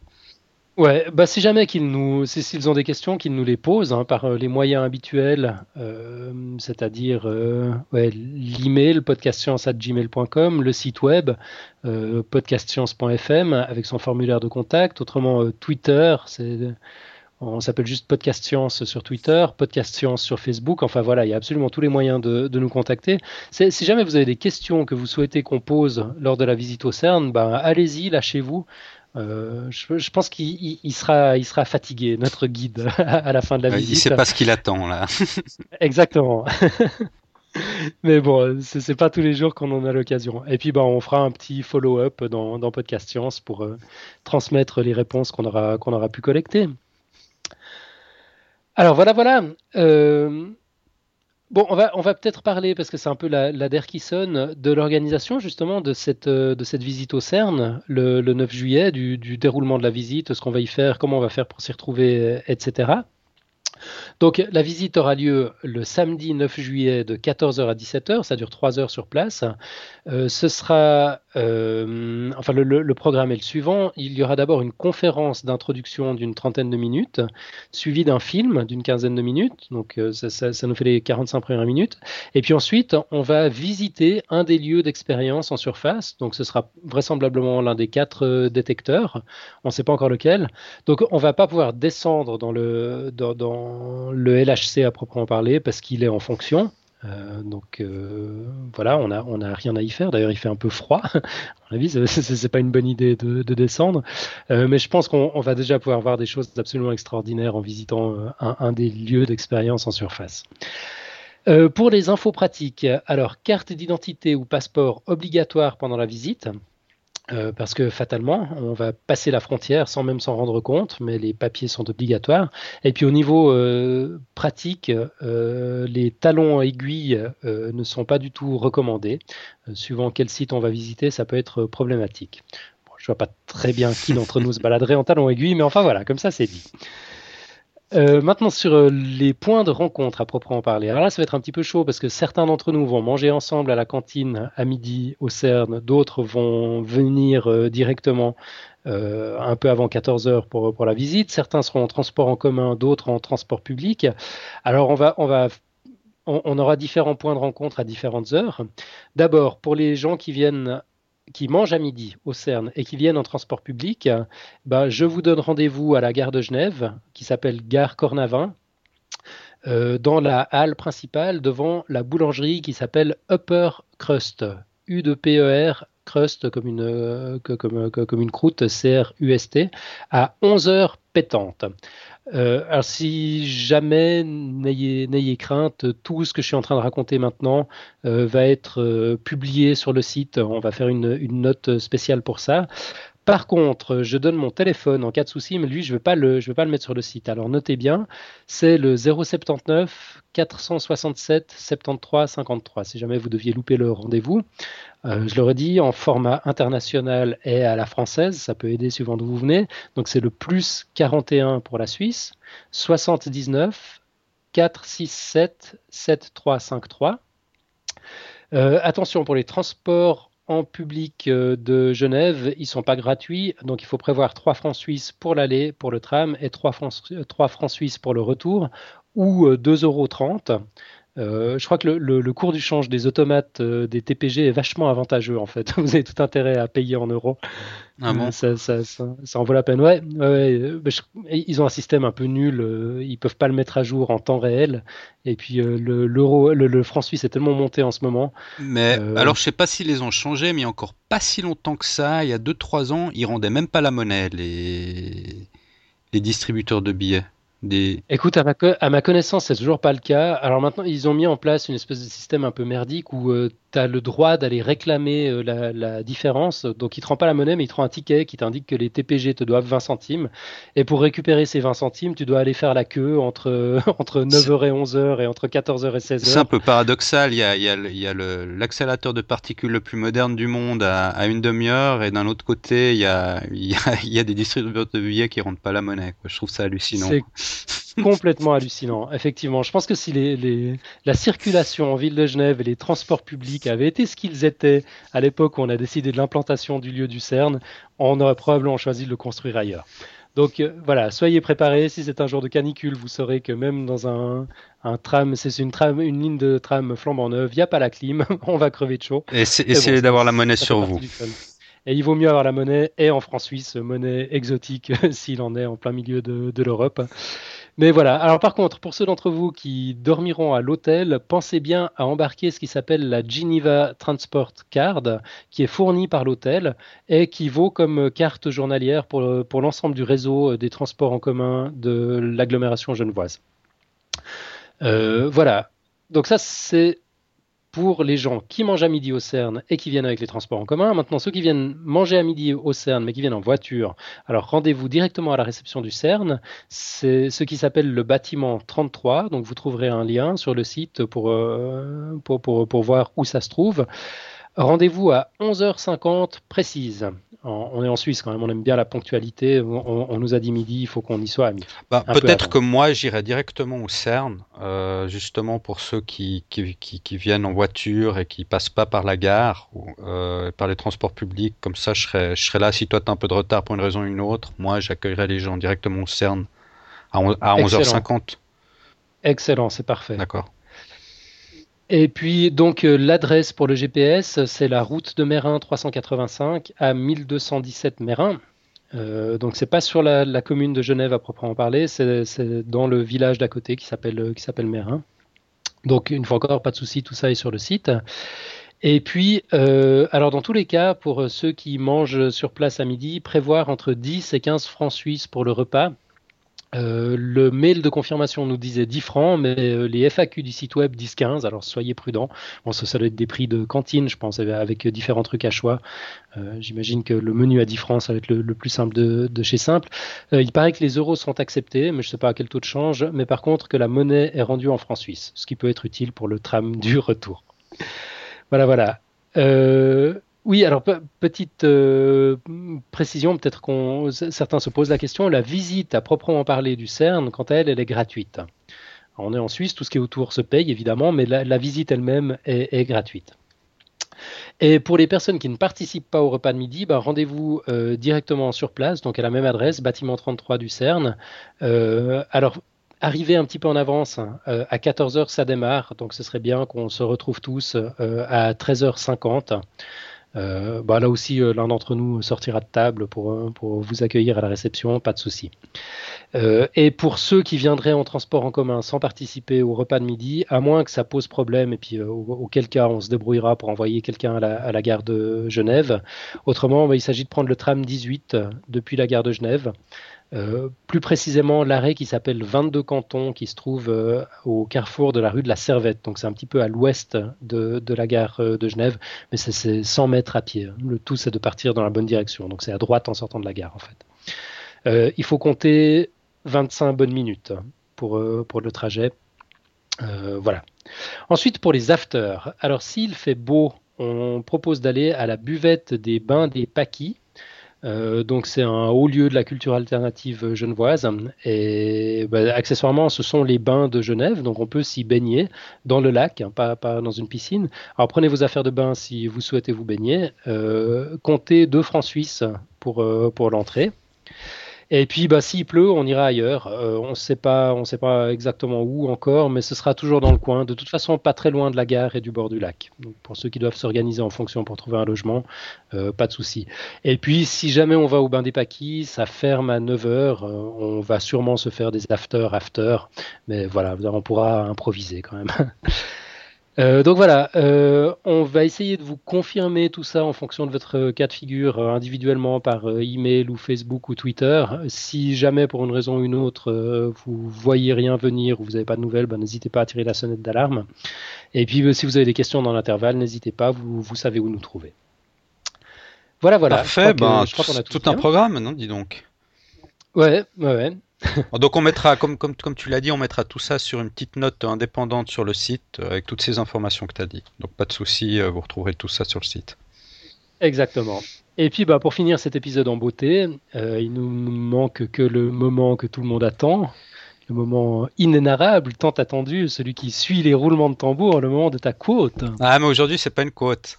Ouais, bah si jamais qu'ils nous, s'ils ont des questions, qu'ils nous les posent hein, par euh, les moyens habituels, euh, c'est-à-dire euh, ouais, l'email podcastscience@gmail.com, le site web euh, podcastscience.fm avec son formulaire de contact, autrement euh, Twitter, c'est on s'appelle juste Podcast Science sur Twitter, Podcast Science sur Facebook. Enfin voilà, il y a absolument tous les moyens de, de nous contacter. Si jamais vous avez des questions que vous souhaitez qu'on pose lors de la visite au CERN, ben allez-y, lâchez-vous. Euh, je, pense qu'il sera, il sera fatigué, notre guide, à la fin de la visite. Il sait pas ce qu'il attend là. Exactement. Mais bon, c'est pas tous les jours qu'on en a l'occasion. Et puis, bah, on fera un petit follow-up dans, dans, Podcast Science pour euh, transmettre les réponses qu'on aura, qu'on aura pu collecter. Alors voilà, voilà. Euh, Bon, on va, peut-être parler, parce que c'est un peu la, der qui sonne, de l'organisation justement de cette, euh, visite au CERN le, 9 juillet, du, du, déroulement de la visite, ce qu'on va y faire, comment on va faire pour s'y retrouver, etc. Donc la visite aura lieu le samedi 9 juillet de 14h à 17h, ça dure 3 heures sur place. Euh, ce sera, euh, enfin le, programme est le suivant, il y aura d'abord une conférence d'introduction d'une trentaine de minutes, suivie d'un film d'une quinzaine de minutes, donc euh, ça, nous fait les 45 premières minutes, et puis ensuite on va visiter un des lieux d'expérience en surface, donc ce sera vraisemblablement l'un des quatre détecteurs, on ne sait pas encore lequel, donc on va pas pouvoir descendre dans le, dans le LHC à proprement parler parce qu'il est en fonction. Euh, donc voilà, on n'a rien à y faire. D'ailleurs, il fait un peu froid. à mon avis, c'est pas une bonne idée de, descendre. mais je pense qu'on va déjà pouvoir voir des choses absolument extraordinaires en visitant un, un des lieux d'expérience en surface. pour les infos pratiques, alors carte d'identité ou passeport obligatoire pendant la visite. Euh, parce que fatalement, on va passer la frontière sans même s'en rendre compte, mais les papiers sont obligatoires. Et puis au niveau euh, pratique, euh, les talons aiguilles ne sont pas du tout recommandés. suivant quel site on va visiter, ça peut être problématique. je vois pas très bien qui d'entre nous se baladerait en talons aiguilles, mais enfin voilà, comme ça c'est dit. Euh, maintenant sur euh, les points de rencontre à proprement parler. Alors là, ça va être un petit peu chaud parce que certains d'entre nous vont manger ensemble à la cantine à midi au CERN, d'autres vont venir euh, directement un peu avant 14 heures pour, pour la visite. Certains seront en transport en commun, d'autres en transport public. Alors on va, on va on, aura différents points de rencontre à différentes heures. D'abord, pour les gens qui viennent qui mangent à midi au CERN et qui viennent en transport public, bah, je vous donne rendez-vous à la gare de Genève, qui s'appelle Gare Cornavin, euh, dans la halle principale devant la boulangerie qui s'appelle Upper Crust. U de PER, crust comme une, euh, comme, comme, une croûte, C-R-U-S-T, à 11h pétante. Euh, alors si jamais, n'ayez crainte, tout ce que je suis en train de raconter maintenant euh, va être euh, publié sur le site. On va faire une, une, note spéciale pour ça. Par contre, je donne mon téléphone en cas de souci, mais lui, je ne vais, pas le, mettre sur le site. Alors notez bien, c'est le 079 467 73 53. Si jamais vous deviez louper le rendez-vous, euh, je le redis, en format international et à la française, ça peut aider suivant d'où vous venez. Donc c'est le plus 41 pour la Suisse, 79 467 7353. Euh, attention pour les transports en public euh, de Genève, ils sont pas gratuits, donc il faut prévoir 3 francs suisses pour l'aller, pour le tram, et 3 francs, 3 francs suisses pour le retour, ou 2,30 euh, euros. Euh, je crois que le, cours du change des automates des TPG est vachement avantageux en fait. Vous avez tout intérêt à payer en euros. Ah bon? Ça, ça, en vaut la peine. Ouais, ils ont un système un peu nul. ils peuvent pas le mettre à jour en temps réel. Et puis euh, le, l'euro, le, franc suisse est tellement monté en ce moment. Mais euh, alors je sais pas s'ils les ont changés, mais encore pas si longtemps que ça, il y a 2-3 ans, ils rendaient même pas la monnaie, les, les distributeurs de billets. Écoute, à ma, à ma connaissance, c'est toujours pas le cas. Alors maintenant, ils ont mis en place une espèce de système un peu merdique où euh, tu as le droit d'aller réclamer euh, la, différence. Donc, il ne te rend pas la monnaie, mais il te rend un ticket qui t'indique que les TPG te doivent 20 centimes. Et pour récupérer ces 20 centimes, tu dois aller faire la queue entre, entre 9h et 11h et entre 14h et 16h. C'est un peu paradoxal. Il y a, il y a l'accélérateur de particules le plus moderne du monde à, une demi-heure, et d'un autre côté, il y a, il y a, des distributeurs de billets qui ne rendent pas la monnaie. Je trouve ça hallucinant. Complètement hallucinant. Effectivement, je pense que si les, la circulation en ville de Genève et les transports publics avaient été ce qu'ils étaient à l'époque où on a décidé de l'implantation du lieu du CERN, on aurait probablement choisi de le construire ailleurs. Donc euh, voilà, soyez préparés. Si c'est un jour de canicule, vous saurez que même dans un, tram, c'est une, tram, une ligne de tram flambant neuve, il n'y a pas la clim, on va crever de chaud. essayez d'avoir la monnaie sur vous. Et il vaut mieux avoir la monnaie et en franc suisse, monnaie exotique s'il en est en plein milieu de, de l'Europe. Mais voilà. Alors par contre, pour ceux d'entre vous qui dormiront à l'hôtel, pensez bien à embarquer ce qui s'appelle la Geneva Transport Card, qui est fournie par l'hôtel et qui vaut comme carte journalière pour, l'ensemble du réseau des transports en commun de l'agglomération genevoise. Euh, voilà. Donc ça, c'est pour les gens qui mangent à midi au CERN et qui viennent avec les transports en commun. Maintenant, ceux qui viennent manger à midi au CERN mais qui viennent en voiture, alors rendez-vous directement à la réception du CERN. C'est ce qui s'appelle le bâtiment 33. Donc vous trouverez un lien sur le site pour, euh, pour, voir où ça se trouve. Rendez-vous à 11h50 précise on est en Suisse quand même, on aime bien la ponctualité. On, nous a dit midi, il faut qu'on y soit. Bah, peut-être que moi, j'irai directement au CERN, euh, justement pour ceux qui, qui, viennent en voiture et qui passent pas par la gare ou euh, par les transports publics. Comme ça, je serai, je serai là. Si toi, tu as un peu de retard pour une raison ou une autre, moi, j'accueillerai les gens directement au CERN à, à 11h50. Excellent, c'est parfait. D'accord. Et puis, donc, euh, l'adresse pour le GPS, c'est la route de Mérin 385 à 1217 Mérin. Euh, donc, c'est pas sur la, commune de Genève à proprement parler, c'est dans le village d'à côté qui s'appelle qui s'appelle Mérin. Donc, une fois encore, pas de souci, tout ça est sur le site. Et puis, euh, alors dans tous les cas, pour ceux qui mangent sur place à midi, prévoir entre 10 et 15 francs suisses pour le repas. Euh, le mail de confirmation nous disait 10 francs, mais euh, les FAQ du site web disent 15, alors soyez prudents. Bon, ça, ça doit être des prix de cantine, je pense, avec différents trucs à choix. J'imagine que le menu à 10 francs, ça va être le, plus simple de, chez Simple. il paraît que les euros sont acceptés, mais je ne sais pas à quel taux de change, mais par contre que la monnaie est rendue en francs suisses, ce qui peut être utile pour le tram du retour. Voilà, voilà. Euh, oui, alors petite euh, précision, peut-être qu'on certains se posent la question. La visite à proprement parler du CERN, quant à elle, elle est gratuite. On est en Suisse, tout ce qui est autour se paye évidemment, mais la, visite elle-même est, gratuite. Et pour les personnes qui ne participent pas au repas de midi, bah, rendez-vous euh, directement sur place, donc à la même adresse, bâtiment 33 du CERN. alors, arriver un petit peu en avance. Euh, à 14h, ça démarre, donc ce serait bien qu'on se retrouve tous euh, à 13h50. Euh, bah, là aussi, l'un d'entre nous sortira de table pour, pour vous accueillir à la réception, pas de souci. et pour ceux qui viendraient en transport en commun sans participer au repas de midi, à moins que ça pose problème, et puis auquel cas on se débrouillera pour envoyer quelqu'un à, la, gare de Genève. Autrement, bah, il s'agit de prendre le tram 18 depuis la gare de Genève. Euh, plus précisément l'arrêt qui s'appelle 22 cantons, qui se trouve euh, au carrefour de la rue de la Servette. Donc c'est un petit peu à l'ouest de, la gare euh, de Genève, mais c'est 100 mètres à pied. Le tout c'est de partir dans la bonne direction. Donc c'est à droite en sortant de la gare en fait. il faut compter 25 bonnes minutes pour, pour le trajet. voilà. Ensuite pour les afters. Alors s'il fait beau, on propose d'aller à la buvette des bains des Paquis euh, donc c'est un haut lieu de la culture alternative genevoise. Et bah, accessoirement ce sont les bains de Genève. Donc on peut s'y baigner dans le lac hein, pas, pas, dans une piscine. Alors prenez vos affaires de bain si vous souhaitez vous baigner. Euh, comptez 2 francs suisses pour, euh, pour l'entrée et puis, bah, s'il pleut, on ira ailleurs. Euh, on ne sait pas, on sait pas exactement où encore, mais ce sera toujours dans le coin. De toute façon, pas très loin de la gare et du bord du lac. Donc, pour ceux qui doivent s'organiser en fonction pour trouver un logement, euh, pas de souci. Et puis, si jamais on va au bain des Paquis, ça ferme à 9 h euh, on va sûrement se faire des after, after. Mais voilà, on pourra improviser quand même. Euh, donc voilà, euh, on va essayer de vous confirmer tout ça en fonction de votre cas de figure euh, individuellement par email ou Facebook ou Twitter. Si jamais pour une raison ou une autre vous voyez rien venir ou vous n'avez pas de nouvelles, ben, n'hésitez pas à tirer la sonnette d'alarme. Et puis si vous avez des questions dans l'intervalle, n'hésitez pas, vous, vous savez où nous trouver. Voilà, voilà. Parfait, ben, tout, tout un programme, non, dis donc. Ouais, ouais, ouais. Donc on mettra, comme, comme, comme tu l'as dit, on mettra tout ça sur une petite note indépendante sur le site euh, avec toutes ces informations que tu as dit. Donc pas de souci, euh, vous retrouverez tout ça sur le site. Exactement. Et puis bah, pour finir cet épisode en beauté, euh, il nous manque que le moment que tout le monde attend, le moment inénarrable, tant attendu, celui qui suit les roulements de tambour, le moment de ta quote. Ah mais aujourd'hui c'est pas une quote.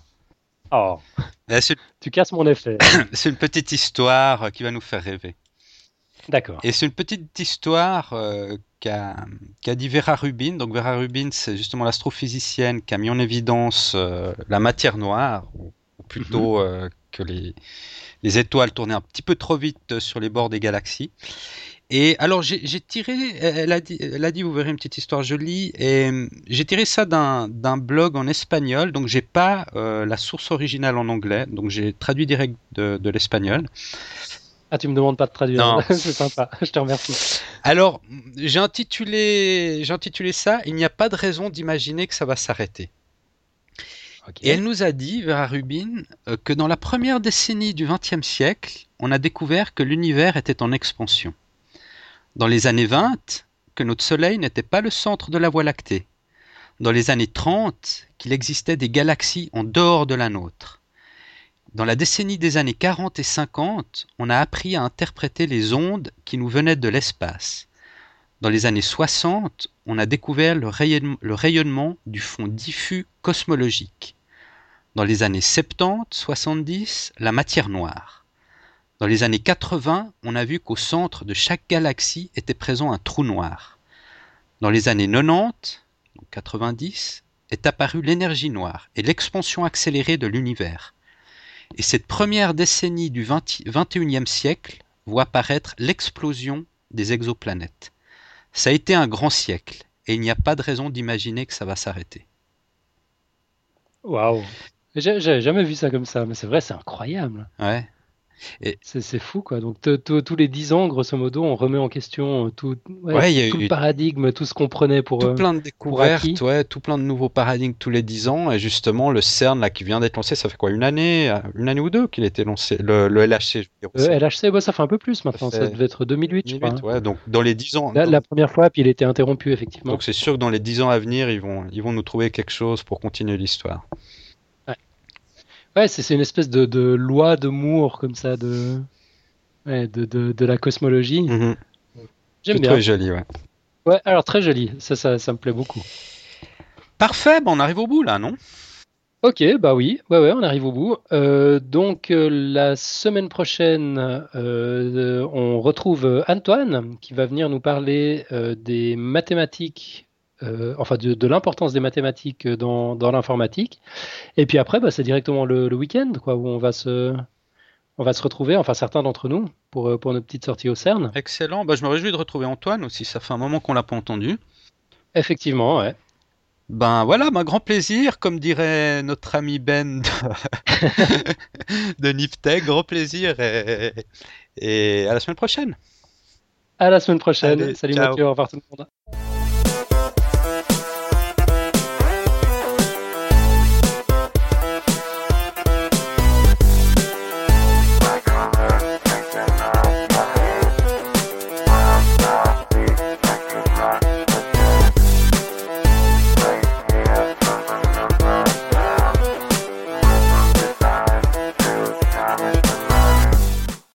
Oh, tu casses mon effet. c'est une petite histoire qui va nous faire rêver. D'accord. Et c'est une petite histoire euh, qu'a dit Vera Rubin. Donc Vera Rubin, c'est justement l'astrophysicienne qui a mis en évidence euh, la matière noire, ou, plutôt mhm. euh, que les, les, étoiles tournaient un petit peu trop vite sur les bords des galaxies. Et alors j'ai tiré, elle a, dit, elle a dit, vous verrez une petite histoire jolie, et j'ai tiré ça d'un blog en espagnol, donc j'ai pas la source originale en anglais, donc j'ai traduit direct de, de l'espagnol. Ah, tu me demandes pas de traduire. c'est sympa. Je te remercie. Alors, j'ai intitulé, j'ai intitulé ça Il n'y a pas de raison d'imaginer que ça va s'arrêter. Et elle nous a dit, Vera Rubin, euh, que dans la première décennie du XXe siècle, on a découvert que l'univers était en expansion. Dans les années 20, que notre Soleil n'était pas le centre de la Voie lactée. Dans les années 30, qu'il existait des galaxies en dehors de la nôtre. Dans la décennie des années 40 et 50, on a appris à interpréter les ondes qui nous venaient de l'espace. Dans les années 60, on a découvert le rayonnement, du fond diffus cosmologique. Dans les années 70-70, la matière noire. Dans les années 80, on a vu qu'au centre de chaque galaxie était présent un trou noir. Dans les années 90, 90, est apparue l'énergie noire et l'expansion accélérée de l'univers. Et cette première décennie du XXIe siècle voit apparaître l'explosion des exoplanètes. Ça a été un grand siècle, et il n'y a pas de raison d'imaginer que ça va s'arrêter. Waouh J'avais jamais vu ça comme ça, mais c'est vrai, c'est incroyable. Ouais. C'est fou, quoi. Donc, tous les 10 ans, grosso modo, on remet en question euh, tout, le paradigme, tout ce qu'on prenait pour. Tout euh, plein de découvertes, ouais, tout plein de nouveaux paradigmes tous les 10 ans. Et justement, le CERN, là, qui vient d'être lancé, ça fait quoi Une année Une année ou deux qu'il a été lancé Le, LHC, je veux dire. Le LHC, ça fait un peu plus maintenant. Ça, devait être 2008, je crois. Hein. Ouais, donc, dans les 10 ans. la première fois, puis il a été interrompu, effectivement. Donc, c'est sûr que dans les 10 ans à venir, ils vont, ils vont nous trouver quelque chose pour continuer l'histoire. Ouais, c'est une espèce de, de loi de Moore, comme ça, de de, de, la cosmologie. Mhm. J'aime bien. Très joli, ouais. Ouais, alors très joli. Ça, ça, ça me plaît beaucoup. Parfait, on arrive au bout là, non? Ok, bah oui, ouais, ouais, on arrive au bout. Euh, donc euh, la semaine prochaine, euh, on retrouve Antoine qui va venir nous parler des mathématiques, enfin de, l'importance des mathématiques dans, dans l'informatique. Et puis après, bah, c'est directement le, le week-end, quoi, où on va se, on va se retrouver, enfin certains d'entre nous, pour, euh, pour notre petite sortie au CERN. Excellent, bah, je me réjouis de retrouver Antoine aussi, ça fait un moment qu'on l'a pas entendu. Effectivement, ouais. Ben voilà, un grand plaisir, comme dirait notre ami Ben de, de grand plaisir et, et, à la semaine prochaine. À la semaine prochaine. Salut Mathieu, au revoir tout le monde.